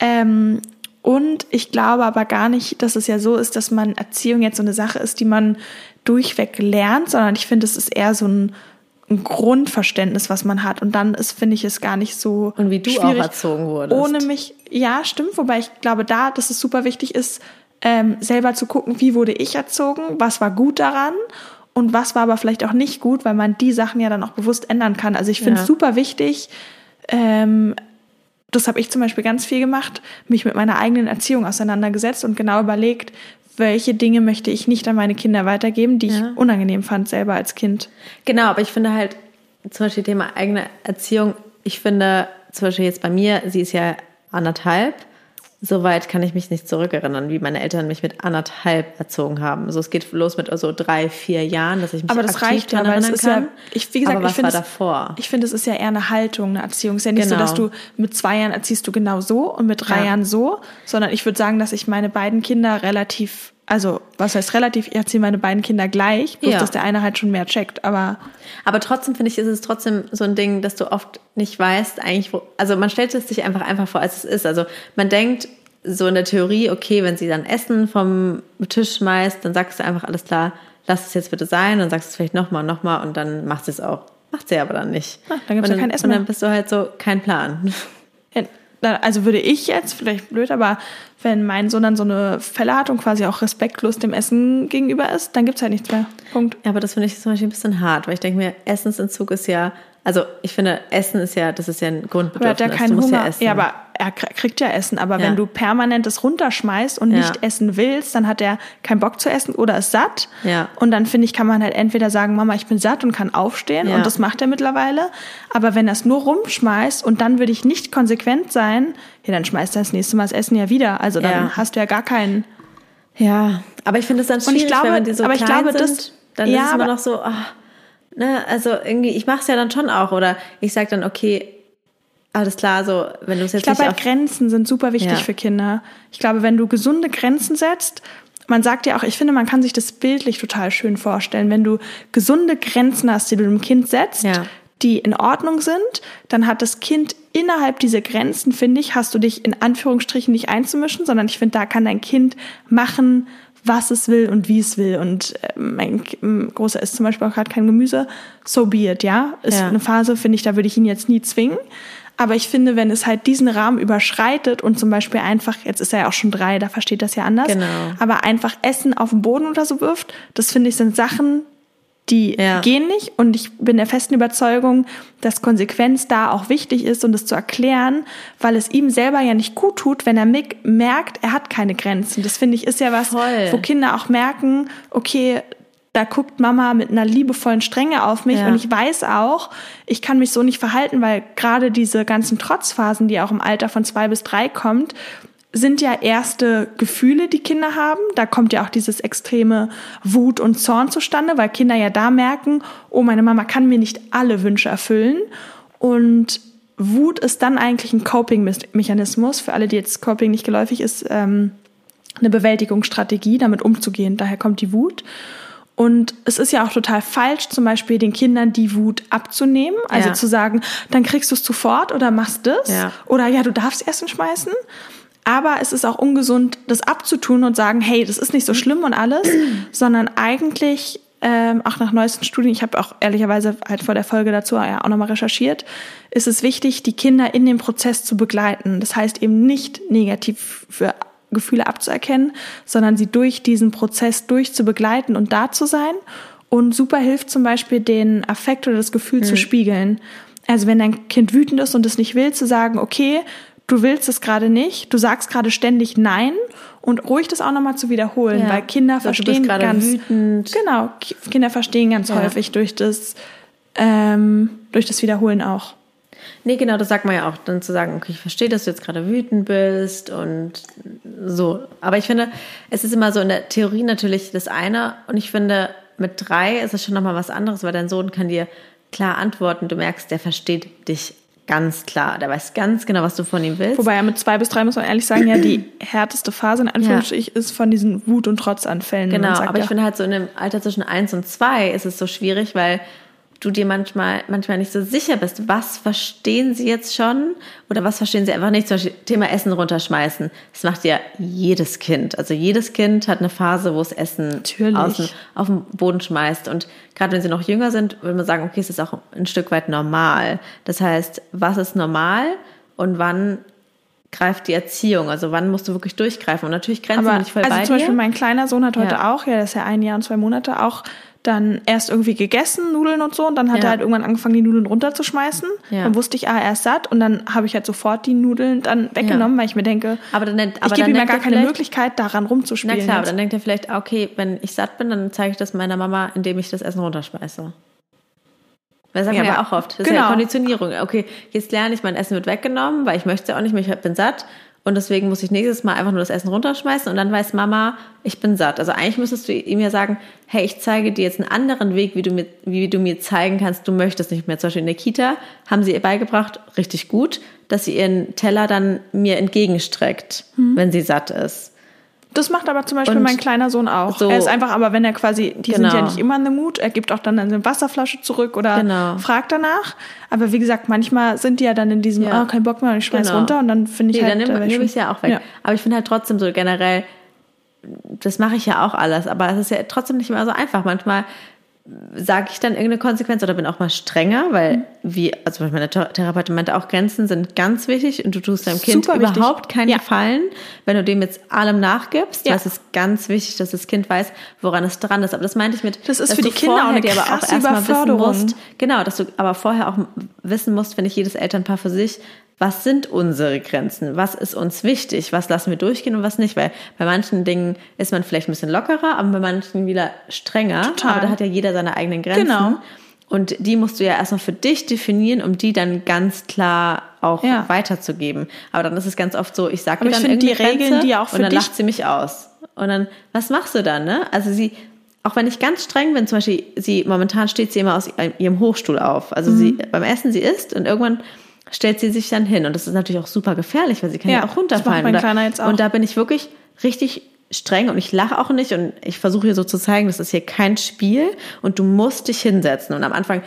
Ähm, und ich glaube aber gar nicht, dass es ja so ist, dass man Erziehung jetzt so eine Sache ist, die man durchweg lernt, sondern ich finde, es ist eher so ein ein Grundverständnis, was man hat. Und dann ist, finde ich, es gar nicht so. Und wie du schwierig, auch erzogen wurdest. Ohne mich, ja, stimmt. Wobei ich glaube, da, dass es super wichtig ist, ähm, selber zu gucken, wie wurde ich erzogen, was war gut daran und was war aber vielleicht auch nicht gut, weil man die Sachen ja dann auch bewusst ändern kann. Also ich finde es Ja. super wichtig, ähm, das habe ich zum Beispiel ganz viel gemacht, mich mit meiner eigenen Erziehung auseinandergesetzt und genau überlegt, welche Dinge möchte ich nicht an meine Kinder weitergeben, die Ja. ich unangenehm fand selber als Kind. Genau, aber ich finde halt zum Beispiel Thema eigene Erziehung, ich finde zum Beispiel jetzt bei mir, sie ist ja anderthalb, soweit kann ich mich nicht zurückerinnern, wie meine Eltern mich mit anderthalb erzogen haben. So, es geht los mit so drei, vier Jahren, dass ich mich Aber das aktiv reicht ja, daran weil es erinnern ist ja, kann. ich, wie gesagt, aber ich finde davor? Ich finde, es ist ja eher eine Haltung, eine Erziehung. Es ist ja nicht so, Genau. dass du mit zwei Jahren erziehst du genau so und mit drei Ja. Jahren so, sondern ich würde sagen, dass ich meine beiden Kinder relativ, also was heißt relativ, ich erziehe meine beiden Kinder gleich, bloß Ja. dass der eine halt schon mehr checkt. Aber Aber trotzdem finde ich, ist es trotzdem so ein Ding, dass du oft nicht weißt, eigentlich, wo, also man stellt es sich einfach einfach vor, als es ist. Also man denkt so in der Theorie, okay, wenn sie dann Essen vom Tisch schmeißt, dann sagst du einfach, alles klar, lass es jetzt bitte sein und sagst es vielleicht nochmal und nochmal und dann macht sie es auch. Macht sie aber dann nicht. Ah, dann gibt's und ja kein Essen Und dann bist du halt so, kein Plan. Ja, Also würde ich jetzt, vielleicht blöd, aber wenn mein Sohn dann so eine Fälle hat und quasi auch respektlos dem Essen gegenüber ist, dann gibt's halt nichts mehr. Punkt. Ja, aber das finde ich zum Beispiel ein bisschen hart, weil ich denke mir, Essensentzug ist ja, also ich finde, Essen ist ja, das ist ja ein Aber er Grundbedürfnis. hat ja keinen Hunger. Ja, Ja, essen. aber er kr- kriegt ja Essen. Aber Ja. wenn du permanent das runterschmeißt und Ja. nicht essen willst, dann hat er keinen Bock zu essen oder ist satt. Ja. Und dann finde ich, kann man halt entweder sagen, Mama, ich bin satt und kann aufstehen. Ja. Und das macht er mittlerweile. Aber wenn er es nur rumschmeißt und dann würde ich nicht konsequent sein, ja, dann schmeißt er das nächste Mal das Essen ja wieder. Also dann Ja. hast du ja gar keinen. Ja, aber ich finde es dann Und schwierig, ich glaube- wenn die so aber ich glaube, sind, das- dann ja, ist es immer noch so, ah, ne, also irgendwie, ich mache es ja dann schon auch oder ich sage dann, okay, alles klar, so, wenn du es Ich jetzt glaube, nicht halt Grenzen sind super wichtig Ja. für Kinder. Ich glaube, wenn du gesunde Grenzen setzt, man sagt ja auch, ich finde, man kann sich das bildlich total schön vorstellen. Wenn du gesunde Grenzen hast, die du dem Kind setzt, Ja. die in Ordnung sind, dann hat das Kind innerhalb dieser Grenzen, finde ich, hast du dich in Anführungsstrichen nicht einzumischen, sondern ich finde, da kann dein Kind machen, was es will und wie es will. Und äh, mein Großer isst zum Beispiel auch gerade kein Gemüse. So be it, ja. Ist Ja. eine Phase, finde ich, da würde ich ihn jetzt nie zwingen. Aber ich finde, wenn es halt diesen Rahmen überschreitet und zum Beispiel einfach, jetzt ist er ja auch schon drei, da versteht das ja anders, Genau. aber einfach Essen auf den Boden oder so wirft, das finde ich sind Sachen, die Ja. gehen nicht. Und ich bin der festen Überzeugung, dass Konsequenz da auch wichtig ist und es zu erklären, weil es ihm selber ja nicht gut tut, wenn er mick- merkt, er hat keine Grenzen. Das finde ich ist ja was, Voll. wo Kinder auch merken, okay, da guckt Mama mit einer liebevollen Strenge auf mich Ja. und ich weiß auch, ich kann mich so nicht verhalten, weil gerade diese ganzen Trotzphasen, die auch im Alter von zwei bis drei kommt, sind ja erste Gefühle, die Kinder haben. Da kommt ja auch dieses extreme Wut und Zorn zustande, weil Kinder ja da merken, oh, meine Mama kann mir nicht alle Wünsche erfüllen. Und Wut ist dann eigentlich ein Coping-Mechanismus. Für alle, die jetzt Coping nicht geläufig ist, ähm, eine Bewältigungsstrategie, damit umzugehen. Daher kommt die Wut. Und es ist ja auch total falsch, zum Beispiel den Kindern die Wut abzunehmen. Also Ja. zu sagen, dann kriegst du es sofort oder machst das. Ja. Oder ja, du darfst Essen schmeißen. Aber es ist auch ungesund, das abzutun und sagen, hey, das ist nicht so schlimm und alles, [CLEARS THROAT] sondern eigentlich, ähm, auch nach neuesten Studien, ich habe auch ehrlicherweise halt vor der Folge dazu ja auch nochmal recherchiert, ist es wichtig, die Kinder in dem Prozess zu begleiten. Das heißt eben nicht negativ für Gefühle abzuerkennen, sondern sie durch diesen Prozess durchzubegleiten und da zu sein. Und super hilft zum Beispiel, den Affekt oder das Gefühl zu spiegeln. Also wenn dein Kind wütend ist und es nicht will, zu sagen, okay, du willst es gerade nicht, du sagst gerade ständig Nein und ruhig das auch nochmal zu wiederholen, Ja. weil Kinder So, du bist verstehen gerade ganz wütend. genau, Ki- Kinder verstehen ganz Ja. häufig durch das ähm, durch das Wiederholen auch. Nee, genau, das sagt man ja auch, dann zu sagen, okay, ich verstehe, dass du jetzt gerade wütend bist und so. Aber ich finde, es ist immer so in der Theorie natürlich das eine und ich finde, mit drei ist es schon nochmal was anderes, weil dein Sohn kann dir klar antworten. Du merkst, der versteht dich ganz klar. Der weiß ganz genau, was du von ihm willst. Wobei ja mit zwei bis drei muss man ehrlich sagen, ja die härteste Phase in Anführungsstrichen ist von diesen Wut- und Trotzanfällen. Genau, sagt aber ja, ich finde halt so in dem Alter zwischen eins und zwei ist es so schwierig, weil du dir manchmal, manchmal nicht so sicher bist, was verstehen sie jetzt schon oder was verstehen sie einfach nicht. Zum Beispiel Thema Essen runterschmeißen. Das macht ja jedes Kind. Also jedes Kind hat eine Phase, wo es Essen außen auf den Boden schmeißt. Und gerade wenn sie noch jünger sind, würde man sagen, okay, es ist auch ein Stück weit normal. Das heißt, was ist normal und wann greift die Erziehung? Also wann musst du wirklich durchgreifen? Und natürlich grenzen Aber, dich voll also bei zum Beispiel mein kleiner Sohn hat heute Ja. auch, ja, das ist ja ein Jahr und zwei Monate, auch dann erst irgendwie gegessen, Nudeln und so. Und dann hat Ja. er halt irgendwann angefangen, die Nudeln runterzuschmeißen. Ja. Dann wusste ich, ah, er ist satt. Und dann habe ich halt sofort die Nudeln dann weggenommen, weil ich mir denke, Aber dann, nennt- ich aber gebe ihm ja gar keine Möglichkeit, daran Na rumzuspielen. klar, aber dann denkt er vielleicht, ah, okay, wenn ich satt bin, dann zeige ich das meiner Mama, indem ich das Essen runterschmeiße. Das sagt Ja, ja aber- auch oft. Das ist ja genau. Konditionierung. Okay, jetzt lerne ich, mein Essen wird weggenommen, weil ich möchte es ja auch nicht mehr, ich bin satt. Und deswegen muss ich nächstes Mal einfach nur das Essen runterschmeißen und dann weiß Mama, ich bin satt. Also eigentlich müsstest du ihm ja sagen, hey, ich zeige dir jetzt einen anderen Weg, wie du mir, wie du mir zeigen kannst, du möchtest nicht mehr. Zum Beispiel in der Kita haben sie ihr beigebracht, richtig gut, dass sie ihren Teller dann mir entgegenstreckt, Mhm. wenn sie satt ist. Das macht aber zum Beispiel Und mein kleiner Sohn auch. so- er ist einfach, aber wenn er quasi, die sind Genau. ja nicht immer in the mood, er gibt auch dann eine Wasserflasche zurück oder Genau. fragt danach. Aber wie gesagt, manchmal sind die ja dann in diesem, Ja. oh, kein Bock mehr, ich schmeiß Genau. runter und dann finde ich Nee, halt, dann da wär nehme nehm ich es ja auch weg. Ja. Aber ich finde halt trotzdem so generell, das mache ich ja auch alles, aber es ist ja trotzdem nicht immer so einfach. Manchmal sage ich dann irgendeine Konsequenz oder bin auch mal strenger, weil Mhm. wie, also meine Thera- Therapeutin meinte auch, Grenzen sind ganz wichtig und du tust deinem Kind Super wichtig. überhaupt keinen Ja. Gefallen, wenn du dem jetzt allem nachgibst. Ja. es ist ganz wichtig, dass das Kind weiß, woran es dran ist. Aber das meinte ich mit, Das ist dass für du die Kinder auch eine dir aber auch krasse erstmal wissen musst, Genau, dass du aber vorher auch wissen musst, finde ich, jedes Elternpaar für sich, was sind unsere Grenzen? Was ist uns wichtig? Was lassen wir durchgehen und was nicht? Weil bei manchen Dingen ist man vielleicht ein bisschen lockerer, aber bei manchen wieder strenger. Total. Aber da hat ja jeder seine eigenen Grenzen. Genau. Und die musst du ja erstmal für dich definieren, um die dann ganz klar auch Ja. weiterzugeben. Aber dann ist es ganz oft so, ich sage ich dann finde, die Regeln, Grenze die auch für und dann dich- lacht sie mich aus. Und dann, was machst du dann, ne? Also sie, auch wenn ich ganz streng bin, zum Beispiel, sie, momentan steht sie immer aus ihrem Hochstuhl auf. Also sie, Mhm. beim Essen, sie isst und irgendwann stellt sie sich dann hin. Und das ist natürlich auch super gefährlich, weil sie kann ja, Ja, auch runterfallen. auch. Und da bin ich wirklich richtig streng und ich lache auch nicht und ich versuche ihr so zu zeigen, das ist hier kein Spiel und du musst dich hinsetzen. Und am Anfang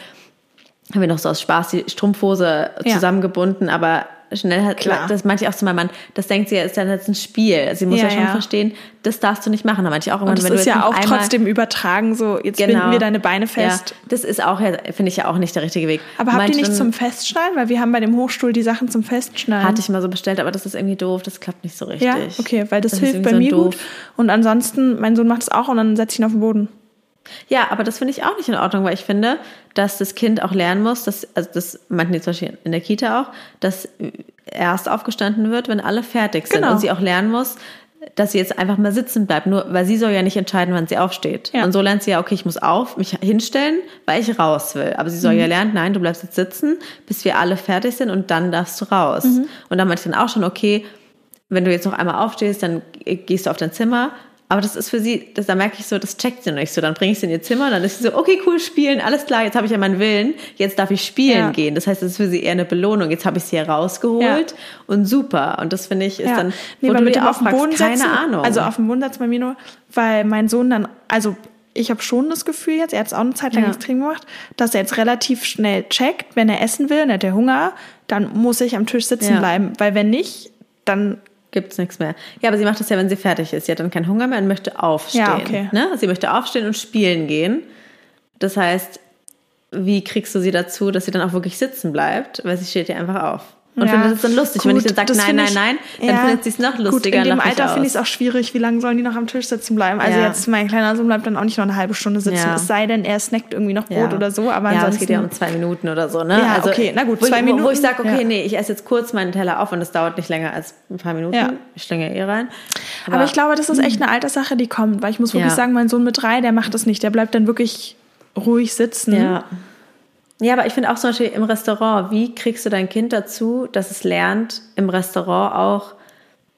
haben wir noch so aus Spaß die Strumpfhose Ja. zusammengebunden, aber schnell hat, Klar. das meinte ich auch zu meinem Mann, das denkt sie ja, ist dann jetzt ein Spiel. Sie muss ja, Ja, schon ja. verstehen, das darfst du nicht machen. Da meinte ich auch immer, Und das wenn du ist ja auch trotzdem übertragen, so jetzt binden wir deine Beine fest. Ja, das ist auch, ja, finde ich ja auch nicht der richtige Weg. Aber habt ihr nicht zum Festschneiden? Weil wir haben bei dem Hochstuhl die Sachen zum Festschneiden. Hatte ich mal so bestellt, aber das ist irgendwie doof, das klappt nicht so richtig. ja, okay, weil das, ist hilft bei so mir doof. gut. Und ansonsten, mein Sohn macht es auch und dann setze ich ihn auf den Boden. Ja, aber das finde ich auch nicht in Ordnung, weil ich finde, dass das Kind auch lernen muss, dass, also das meinten die zum Beispiel in der Kita auch, dass erst aufgestanden wird, wenn alle fertig sind. Genau. Und sie auch lernen muss, dass sie jetzt einfach mal sitzen bleibt. Nur, weil sie soll ja nicht entscheiden, wann sie aufsteht. Ja. Und so lernt sie ja, okay, ich muss auf, mich hinstellen, weil ich raus will. Aber sie soll Mhm. ja lernen, nein, du bleibst jetzt sitzen, bis wir alle fertig sind und dann darfst du raus. Mhm. Und dann meinte ich dann auch schon, okay, wenn du jetzt noch einmal aufstehst, dann gehst du auf dein Zimmer. Aber das ist für sie, das, da merke ich so, das checkt sie noch nicht so. Dann bringe ich sie in ihr Zimmer, dann ist sie so, okay, cool, spielen, alles klar, jetzt habe ich ja meinen Willen, jetzt darf ich spielen Ja. gehen. Das heißt, das ist für sie eher eine Belohnung. Jetzt habe ich sie hier rausgeholt und super. Und das finde ich ist dann, nee, wo du mit dir dem auf fragst, Boden keine setzen, Ahnung. Also auf dem Boden setzen bei mir nur, weil mein Sohn dann, also ich habe schon das Gefühl jetzt, er hat es auch eine Zeit lang Ja. extrem gemacht, dass er jetzt relativ schnell checkt, wenn er essen will und er hat der Hunger, dann muss ich am Tisch sitzen Ja. bleiben, weil wenn nicht, dann Gibt's nichts mehr. Ja, aber sie macht das ja, wenn sie fertig ist. Sie hat dann keinen Hunger mehr und möchte aufstehen. Ja, okay. ne? Sie möchte aufstehen und spielen gehen. Das heißt, wie kriegst du sie dazu, dass sie dann auch wirklich sitzen bleibt? Weil sie steht ja einfach auf. Und Ja, findet es dann lustig. Wenn ich gut, dann sage, nein, nein, nein, dann ja, findet sie es noch lustiger. Gut, in dem Alter finde ich es auch schwierig, wie lange sollen die noch am Tisch sitzen bleiben? Also Ja. jetzt, mein kleiner Sohn bleibt dann auch nicht noch eine halbe Stunde sitzen, es sei denn, er snackt irgendwie noch Brot oder so, aber ja, es geht ja um zwei Minuten oder so, ne? Ja, okay, na gut, wo, zwei ich- Wo, wo Minuten, ich sage, okay, nee, ich esse jetzt kurz meinen Teller auf und das dauert nicht länger als ein paar Minuten. Ja. Ich schlinge eh rein. Aber, ich glaube, das ist echt eine Alterssache, die kommt, weil ich muss wirklich sagen, mein Sohn mit drei, der macht das nicht. Der bleibt dann wirklich ruhig sitzen. Ja. Ja, aber ich finde auch zum Beispiel im Restaurant, wie kriegst du dein Kind dazu, dass es lernt, im Restaurant auch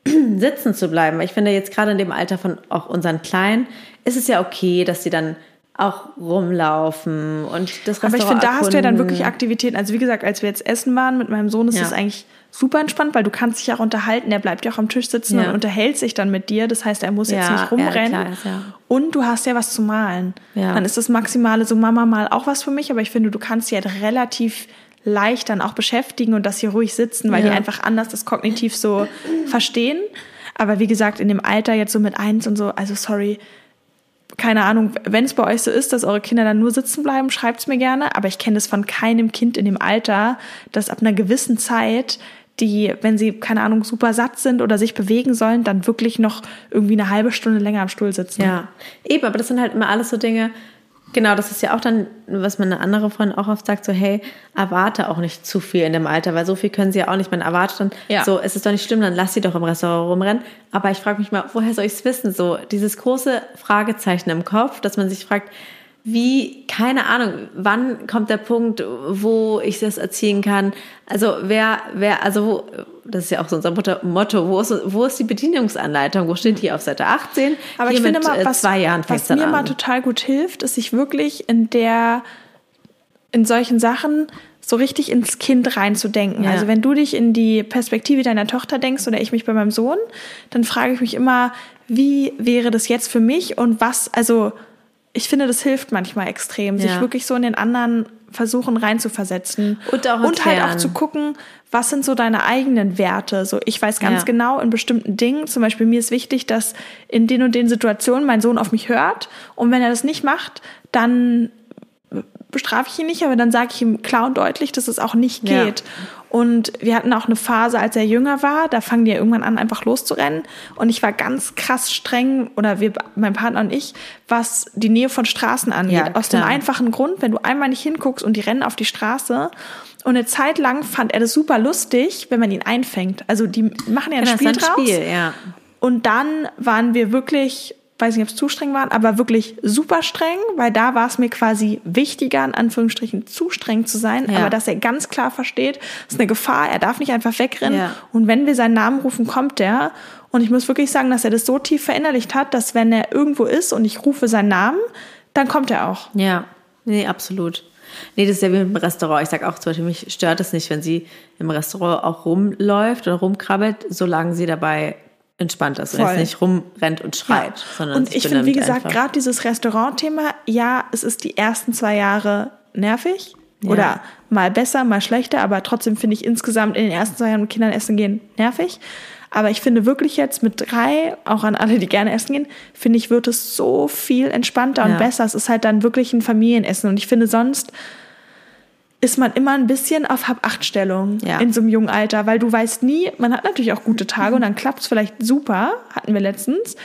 [CLEARS THROAT] sitzen zu bleiben? Ich finde jetzt gerade in dem Alter von auch unseren Kleinen ist es ja okay, dass sie dann auch rumlaufen und das Restaurant Aber ich finde, da hast du ja dann wirklich Aktivitäten. Also wie gesagt, als wir jetzt essen waren mit meinem Sohn, ist Ja. das eigentlich super entspannt, weil du kannst dich ja auch unterhalten. Der bleibt ja auch am Tisch sitzen Ja. und unterhält sich dann mit dir. Das heißt, er muss jetzt Ja, nicht ja, rumrennen. ist ja. Und du hast ja was zu malen. Dann ist das Maximale so Mama mal auch was für mich. Aber ich finde, du kannst dich halt relativ leicht dann auch beschäftigen und das hier ruhig sitzen, weil die einfach anders das kognitiv so verstehen. Aber wie gesagt, in dem Alter jetzt so mit eins und so, also sorry, keine Ahnung, wenn es bei euch so ist, dass eure Kinder dann nur sitzen bleiben, schreibt's mir gerne. Aber ich kenne das von keinem Kind in dem Alter, dass ab einer gewissen Zeit die, wenn sie, keine Ahnung, super satt sind oder sich bewegen sollen, dann wirklich noch irgendwie eine halbe Stunde länger am Stuhl sitzen. Ja, eben, aber das sind halt immer alles so Dinge, genau, das ist ja auch dann, was meine andere Freundin auch oft sagt, so, hey, erwarte auch nicht zu viel in dem Alter, weil so viel können sie ja auch nicht. Man erwartet dann, Ja. so, es ist doch nicht schlimm, dann lass sie doch im Restaurant rumrennen. Aber ich frage mich mal, woher soll ich es wissen? So, dieses große Fragezeichen im Kopf, dass man sich fragt, wie, keine Ahnung, wann kommt der Punkt, wo ich das erziehen kann? Also wer, wer, also wo, das ist ja auch so unser Motto, wo, ist, wo ist die Bedienungsanleitung? Wo steht die auf Seite 18? Aber Hier ich finde mal, äh, was, zwei Jahren was mir an. mal total gut hilft, ist sich wirklich in der, in solchen Sachen so richtig ins Kind reinzudenken. Ja. Also wenn du dich in die Perspektive deiner Tochter denkst oder ich mich bei meinem Sohn, dann frage ich mich immer, wie wäre das jetzt für mich und was, also ich finde, das hilft manchmal extrem, sich Ja. wirklich so in den anderen versuchen reinzuversetzen. Und auch und halt auch zu gucken, was sind so deine eigenen Werte. So, ich weiß ganz Ja. genau in bestimmten Dingen, zum Beispiel mir ist wichtig, dass in den und den Situationen mein Sohn auf mich hört. Und wenn er das nicht macht, dann bestrafe ich ihn nicht, aber dann sage ich ihm klar und deutlich, dass es auch nicht Ja. Und wir hatten auch eine Phase, als er jünger war, da fangen die ja irgendwann an, einfach loszurennen. Und ich war ganz krass streng, oder wir, mein Partner und ich, was die Nähe von Straßen angeht. Ja, Aus dem einfachen Grund, wenn du einmal nicht hinguckst und die rennen auf die Straße. Und eine Zeit lang fand er das super lustig, wenn man ihn einfängt. Also die machen ja ein Genau, Spiel draus. Spiel, ja. Und dann waren wir wirklich, weiß nicht, ob es zu streng waren, aber wirklich super streng, weil da war es mir quasi wichtiger, in Anführungsstrichen zu streng zu sein, Ja. aber dass er ganz klar versteht, es ist eine Gefahr, er darf nicht einfach wegrennen. Ja. Und wenn wir seinen Namen rufen, kommt er. Und ich muss wirklich sagen, dass er das so tief verinnerlicht hat, dass wenn er irgendwo ist und ich rufe seinen Namen, dann kommt er auch. Ja, nee, absolut. Nee, das ist ja wie mit dem Restaurant. Ich sag auch zum Beispiel, mich stört es nicht, wenn sie im Restaurant auch rumläuft oder rumkrabbelt, solange sie dabei entspannt ist und Voll. jetzt nicht rumrennt und schreit, sondern Und ich finde, wie gesagt, gerade dieses Restaurant-Thema, ja, es ist die ersten zwei Jahre nervig Ja. oder mal besser, mal schlechter, aber trotzdem finde ich insgesamt in den ersten zwei Jahren mit Kindern essen gehen nervig. Aber ich finde wirklich jetzt mit drei, auch an alle, die gerne essen gehen, finde ich, wird es so viel entspannter und Ja. besser. Es ist halt dann wirklich ein Familienessen. Und ich finde, sonst ist man immer ein bisschen auf Hab-Acht-Stellung Ja. in so einem jungen Alter, weil du weißt nie, man hat natürlich auch gute Tage [LAUGHS] und dann klappt es vielleicht super, hatten wir letztens,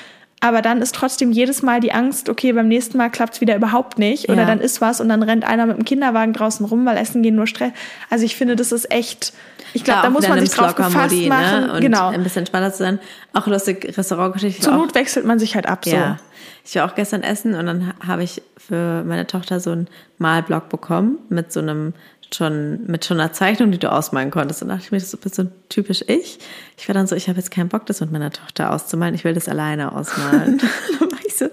aber dann ist trotzdem jedes Mal die Angst, okay, beim nächsten Mal klappt es wieder überhaupt nicht oder Ja. dann ist was und dann rennt einer mit dem Kinderwagen draußen rum, weil Essen gehen nur Stress. Also ich finde, das ist echt, ich glaube, da muss man sich drauf gefasst Slocker-Modi, machen. Ne? Und genau. ein bisschen entspannter zu sein. Auch lustig, Restaurantgeschichte. Zur Not wechselt man sich halt ab so. Ja. Ich war auch gestern essen und dann ha- habe ich für meine Tochter so einen Malblock bekommen mit so einem schon mit schon einer Zeichnung, die du ausmalen konntest. Und dachte ich mir, das ist so typisch ich. Ich war dann so, ich habe jetzt keinen Bock, das mit meiner Tochter auszumalen. Ich will das alleine ausmalen. [LAUGHS] [LAUGHS] dann war ich so,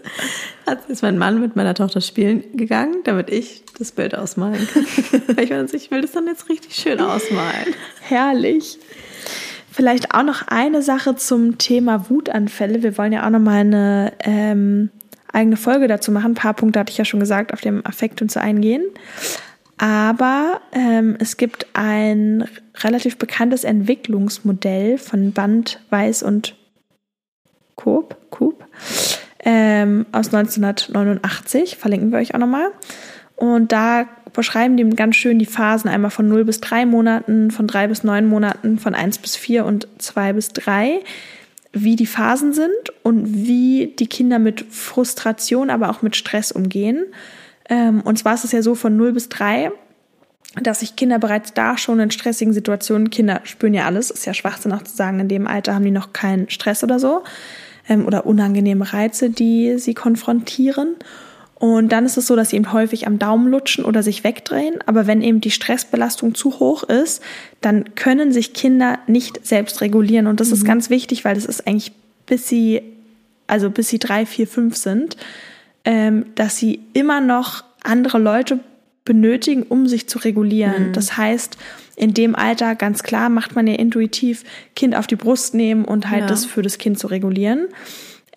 hat ist mein Mann mit meiner Tochter spielen gegangen, damit ich das Bild ausmalen kann. [LAUGHS] Weil ich war dann so, ich will das dann jetzt richtig schön ausmalen. Herrlich. Vielleicht auch noch eine Sache zum Thema Wutanfälle. Wir wollen ja auch noch mal eine ähm, eigene Folge dazu machen. Ein paar Punkte hatte ich ja schon gesagt, auf dem Affekt und zu eingehen. Aber ähm, es gibt ein relativ bekanntes Entwicklungsmodell von Band, Weiß und Coop, Coop ähm, aus 1989. Verlinken wir euch auch nochmal. Und da beschreiben die ganz schön die Phasen einmal von 0 bis 3 Monaten, von 3 bis 9 Monaten, von 1 bis 4 und 2 bis 3, wie die Phasen sind und wie die Kinder mit Frustration, aber auch mit Stress umgehen. Ähm, und zwar ist es ja so von 0 bis 3, dass sich Kinder bereits da schon in stressigen Situationen, Kinder spüren ja alles, ist ja Schwachsinn auch zu sagen, in dem Alter haben die noch keinen Stress oder so ähm, oder unangenehme Reize, die sie konfrontieren. Und dann ist es so, dass sie eben häufig am Daumen lutschen oder sich wegdrehen. Aber wenn eben die Stressbelastung zu hoch ist, dann können sich Kinder nicht selbst regulieren. Und das ist ganz wichtig, weil das ist eigentlich bis sie, also bis sie drei, vier, fünf sind, ähm, dass sie immer noch andere Leute benötigen, um sich zu regulieren. Mhm. Das heißt, in dem Alter ganz klar macht man ja intuitiv Kind auf die Brust nehmen und halt Ja. das für das Kind zu regulieren.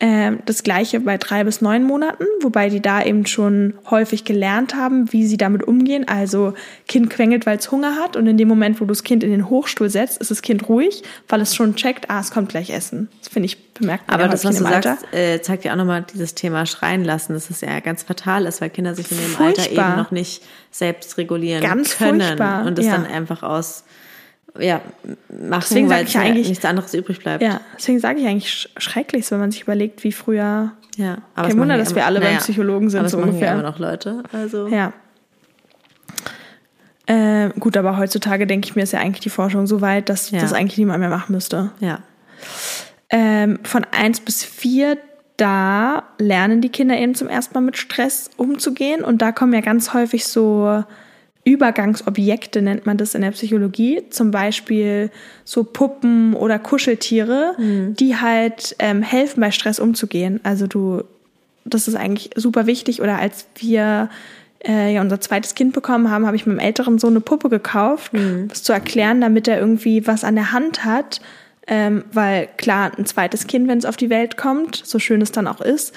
Ähm, das gleiche bei drei bis neun Monaten, wobei die da eben schon häufig gelernt haben, wie sie damit umgehen. Also Kind quengelt, weil es Hunger hat und in dem Moment, wo du das Kind in den Hochstuhl setzt, ist das Kind ruhig, weil es schon checkt, ah, es kommt gleich Essen. Das finde ich man Aber das, was du Alter. sagst, äh, zeigt ja auch nochmal dieses Thema schreien lassen, dass es ja ganz fatal ist, weil Kinder sich in dem Alter Furchtbar. eben noch nicht selbst regulieren Ganz können furchtbar, und es ja. dann einfach aus ja, machen, Deswegen weil ich eigentlich- nichts anderes übrig bleibt. Ja, deswegen sage ich eigentlich sch- schrecklich, wenn man sich überlegt, wie früher. ja aber Kein Wunder, dass wir alle beim Psychologen sind, aber so machen ungefähr. Ja immer noch Leute. Also Ja. Äh, gut, aber heutzutage denke ich mir, ist ja eigentlich die Forschung so weit, dass Ja. das eigentlich niemand mehr machen müsste. ja. Ähm, von eins bis vier, da lernen die Kinder eben zum ersten Mal mit Stress umzugehen. Und da kommen ja ganz häufig so Übergangsobjekte, nennt man das in der Psychologie. Zum Beispiel so Puppen oder Kuscheltiere, die halt ähm, helfen, bei Stress umzugehen. Also du, das ist eigentlich super wichtig. Oder als wir äh, ja unser zweites Kind bekommen haben, habe ich meinem älteren Sohn eine Puppe gekauft, das zu erklären, damit er irgendwie was an der Hand hat. Ähm, weil klar, ein zweites Kind, wenn es auf die Welt kommt, so schön es dann auch ist,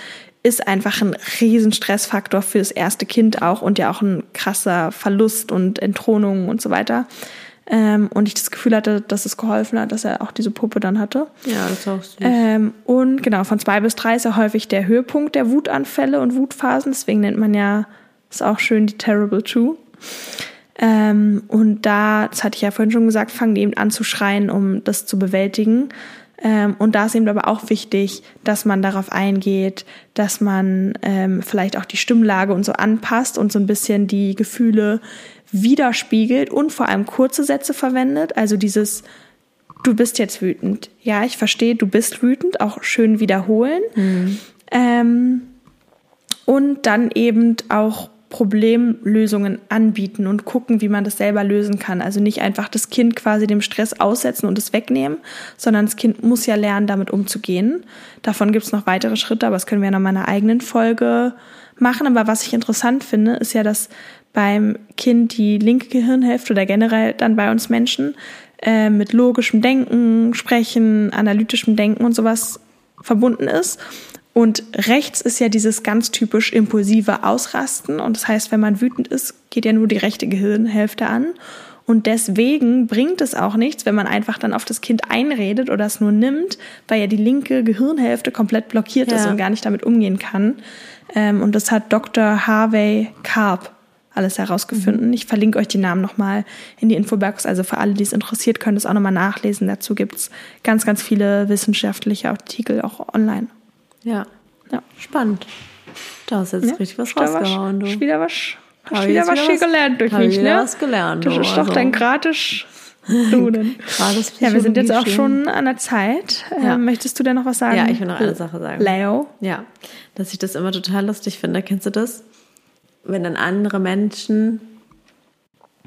ist einfach ein riesen Stressfaktor für das erste Kind auch und ja auch ein krasser Verlust und Entthronung und so weiter. Ähm, und ich das Gefühl hatte, dass es geholfen hat, dass er auch diese Puppe dann hatte. ja, das ist auch süß. Ähm, und genau, von zwei bis drei ist ja häufig der Höhepunkt der Wutanfälle und Wutphasen. Deswegen nennt man ja, ist auch schön, die Terrible Two. Ähm, und da, das hatte ich ja vorhin schon gesagt, fangen die eben an zu schreien, um das zu bewältigen. Ähm, und da ist eben aber auch wichtig, dass man darauf eingeht, dass man ähm, vielleicht auch die Stimmlage und so anpasst und so ein bisschen die Gefühle widerspiegelt und vor allem kurze Sätze verwendet. Also dieses du bist jetzt wütend. Ja, ich verstehe, du bist wütend, auch schön wiederholen. Ähm, und dann eben auch Problemlösungen anbieten und gucken, wie man das selber lösen kann. Also nicht einfach das Kind quasi dem Stress aussetzen und es wegnehmen, sondern das Kind muss ja lernen, damit umzugehen. Davon gibt es noch weitere Schritte, aber das können wir noch mal in einer eigenen Folge machen. Aber was ich interessant finde, ist ja, dass beim Kind die linke Gehirnhälfte oder generell dann bei uns Menschen äh, mit logischem Denken, Sprechen, analytischem Denken und sowas verbunden ist. Und rechts ist ja dieses ganz typisch impulsive Ausrasten. Und das heißt, wenn man wütend ist, geht ja nur die rechte Gehirnhälfte an. Und deswegen bringt es auch nichts, wenn man einfach dann auf das Kind einredet oder es nur nimmt, weil ja die linke Gehirnhälfte komplett blockiert ist Ja. und gar nicht damit umgehen kann. Ähm, und das hat Dr. Harvey Karp alles herausgefunden. Ich verlinke euch die Namen nochmal in die Infobox. Also für alle, die es interessiert, können das auch nochmal nachlesen. Dazu gibt's ganz, ganz viele wissenschaftliche Artikel auch online. Ja. Ja. Spannend. Da hast jetzt Ja, richtig was rausgehauen, du. hast wieder was, hast wieder was wieder hier was- gelernt durch mich, wieder ne? was gelernt, Das du, ist doch also. dein gratis Duden. [LAUGHS] Gratis ja, wir sind jetzt auch schon an der Zeit. Ja. Ähm, möchtest du denn noch was sagen? Ja, ich will noch eine Sache sagen. Leo. Ja, dass ich das immer total lustig finde. Kennst du das? Wenn dann andere Menschen.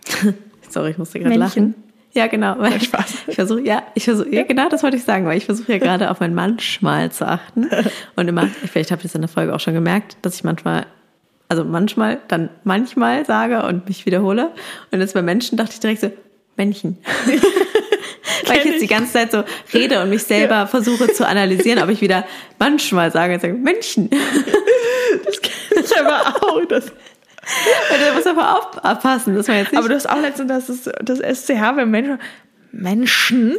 [LAUGHS] Sorry, ich musste gerade lachen. Ja, genau. Weil Spaß. Ich versuche, ja, ich versuche, ja, genau, das wollte ich sagen, weil ich versuche ja gerade auf mein manchmal zu achten. Und immer, vielleicht habt ihr es in der Folge auch schon gemerkt, dass ich manchmal, also manchmal, dann manchmal sage und mich wiederhole. Und jetzt bei Menschen dachte ich direkt so, Männchen. [LAUGHS] Weil ich jetzt die ganze Zeit so rede und mich selber versuche zu analysieren, ob ich wieder manchmal sage und sage, Männchen. Ich aber auch. Das, da muss aber auf, aufpassen, dass man jetzt nicht. aber du hast auch letztens das, ist, das SCH bei Menschen,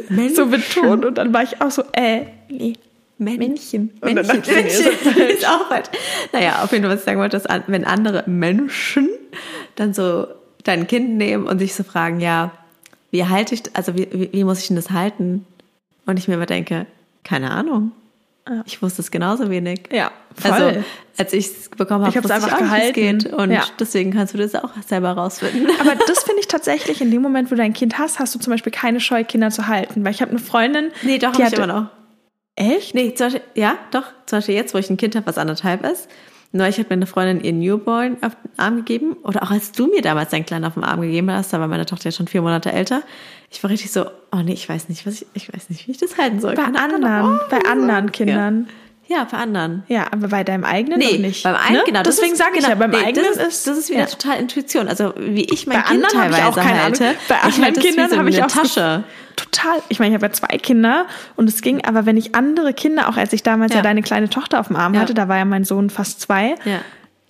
Menschen, so betont. Und dann war ich auch so, äh, nee. Männchen. Männchen. [LAUGHS] Männchen. [LAUGHS] ist auch falsch. Naja, auf jeden Fall, was ich sagen wollte, dass wenn andere Menschen dann so dein Kind nehmen und sich so fragen, ja, wie halte ich, also wie, wie, wie muss ich denn das halten? Und ich mir immer denke, keine Ahnung. Ich wusste es genauso wenig. Ja, voll. Also, als ich es bekommen habe, Ich wusste einfach es gehalten. geht. Und Ja. deswegen kannst du das auch selber rausfinden. [LAUGHS] Aber das [LAUGHS] finde ich tatsächlich, in dem Moment, wo du ein Kind hast, hast du zum Beispiel keine Scheu, Kinder zu halten. Weil ich habe eine Freundin, Nee, doch, die habe ich immer noch. Echt? Nee, zum Beispiel, ja, doch. Zum Beispiel jetzt, wo ich ein Kind habe, was anderthalb ist. Neulich hat mir eine Freundin ihr Newborn auf den Arm gegeben. Oder auch als du mir damals deinen Kleinen auf den Arm gegeben hast, da war meine Tochter ja schon vier Monate älter. Ich war richtig so, oh nee, ich weiß nicht, was ich, ich weiß nicht, wie ich das halten soll. Bei Keine Ahnung. anderen, Oh, bei anderen Kindern. Ja. Ja, bei anderen. Ja, aber bei deinem eigenen noch nicht. beim eigenen, ne? genau. Deswegen sage ich genau, ja, beim nee, eigenen das ist, das ist wieder ja. total Intuition. Also wie ich mein Bei Kind anderen habe ich teilweise auch keine halte. Ahnung. Bei anderen wie Kindern so habe ich eine auch Tasche. Total. Ich meine, ich habe ja zwei Kinder und es ging, aber wenn ich andere Kinder, auch als ich damals ja, Ja. deine kleine Tochter auf dem Arm Ja. hatte, da war ja mein Sohn fast zwei, Ja.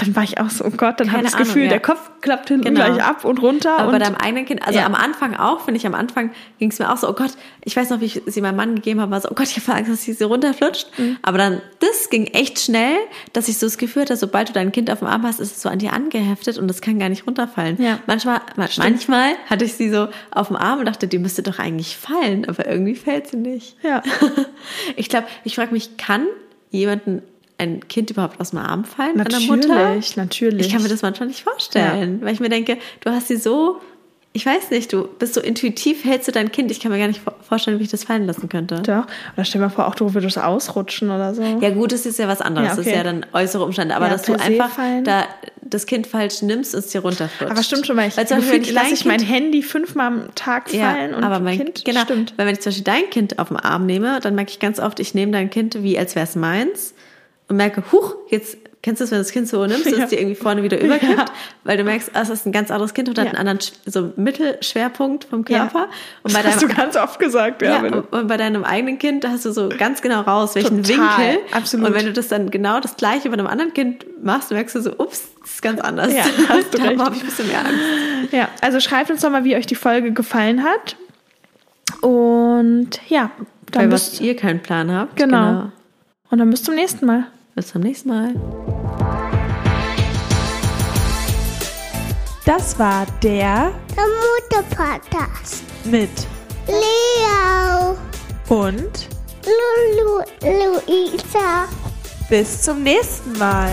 Dann war ich auch so, oh Gott, dann habe ich das Gefühl, Ahnung, ja. der Kopf klappt hinten Genau. gleich ab und runter. Aber und bei deinem eigenen Kind, also Ja. am Anfang auch, finde ich, am Anfang ging es mir auch so, oh Gott, ich weiß noch, wie ich sie meinem Mann gegeben habe, war so, oh Gott, ich habe Angst, dass sie so runterflutscht. Mhm. Aber dann, das ging echt schnell, dass ich so das Gefühl hatte, sobald du dein Kind auf dem Arm hast, ist es so an dir angeheftet und das kann gar nicht runterfallen. Ja. Manchmal, ma- manchmal hatte ich sie so auf dem Arm und dachte, die müsste doch eigentlich fallen, aber irgendwie fällt sie nicht. Ja. [LAUGHS] Ich glaube, ich frage mich, kann jemanden ein Kind überhaupt aus dem Arm fallen Natürlich, an der Mutter? natürlich. Ich kann mir das manchmal nicht vorstellen, weil ich mir denke, du hast sie so, ich weiß nicht, du bist so intuitiv, hältst du dein Kind. Ich kann mir gar nicht vor- vorstellen, wie ich das fallen lassen könnte. Doch. Oder stell dir mal vor, auch du würdest ausrutschen oder so. Ja gut, das ist ja was anderes. Ja, Das okay. ist ja dann äußere Umstände. Aber Ja, dass du einfach fallen. da das Kind falsch nimmst und es dir runterflutscht. Aber stimmt schon, weil ich Weil zum Beispiel, wenn gefühlt lasse ich mein Handy fünfmal am Tag ja, fallen und aber mein Kind genau, stimmt. Weil wenn ich zum Beispiel dein Kind auf den Arm nehme, dann merke ich ganz oft, ich nehme dein Kind wie als wäre es meins und merke, huch, jetzt kennst du es, wenn du das Kind so nimmst, dass Ja. es dir irgendwie vorne wieder überkippt, Ja. weil du merkst, ah, es ist ein ganz anderes Kind und hat Ja. einen anderen so Mittelschwerpunkt vom Körper. Und bei das hast deinem du ganz oft gesagt, ja. du- und bei deinem eigenen Kind, da hast du so ganz genau raus, welchen Total, Winkel. absolut. Und wenn du das dann genau das gleiche bei einem anderen Kind machst, merkst du so, ups, das ist ganz anders. Ja, [LAUGHS] hast du da habe ich ein bisschen mehr Angst. Ja, also schreibt uns doch mal, wie euch die Folge gefallen hat. Und ja, dann Weil was ihr keinen Plan habt. Genau. und dann bis zum nächsten Mal. Bis zum nächsten Mal. Das war der Der Mutter-Podcast. mit Leo, und Lulu, Luisa. bis zum nächsten Mal.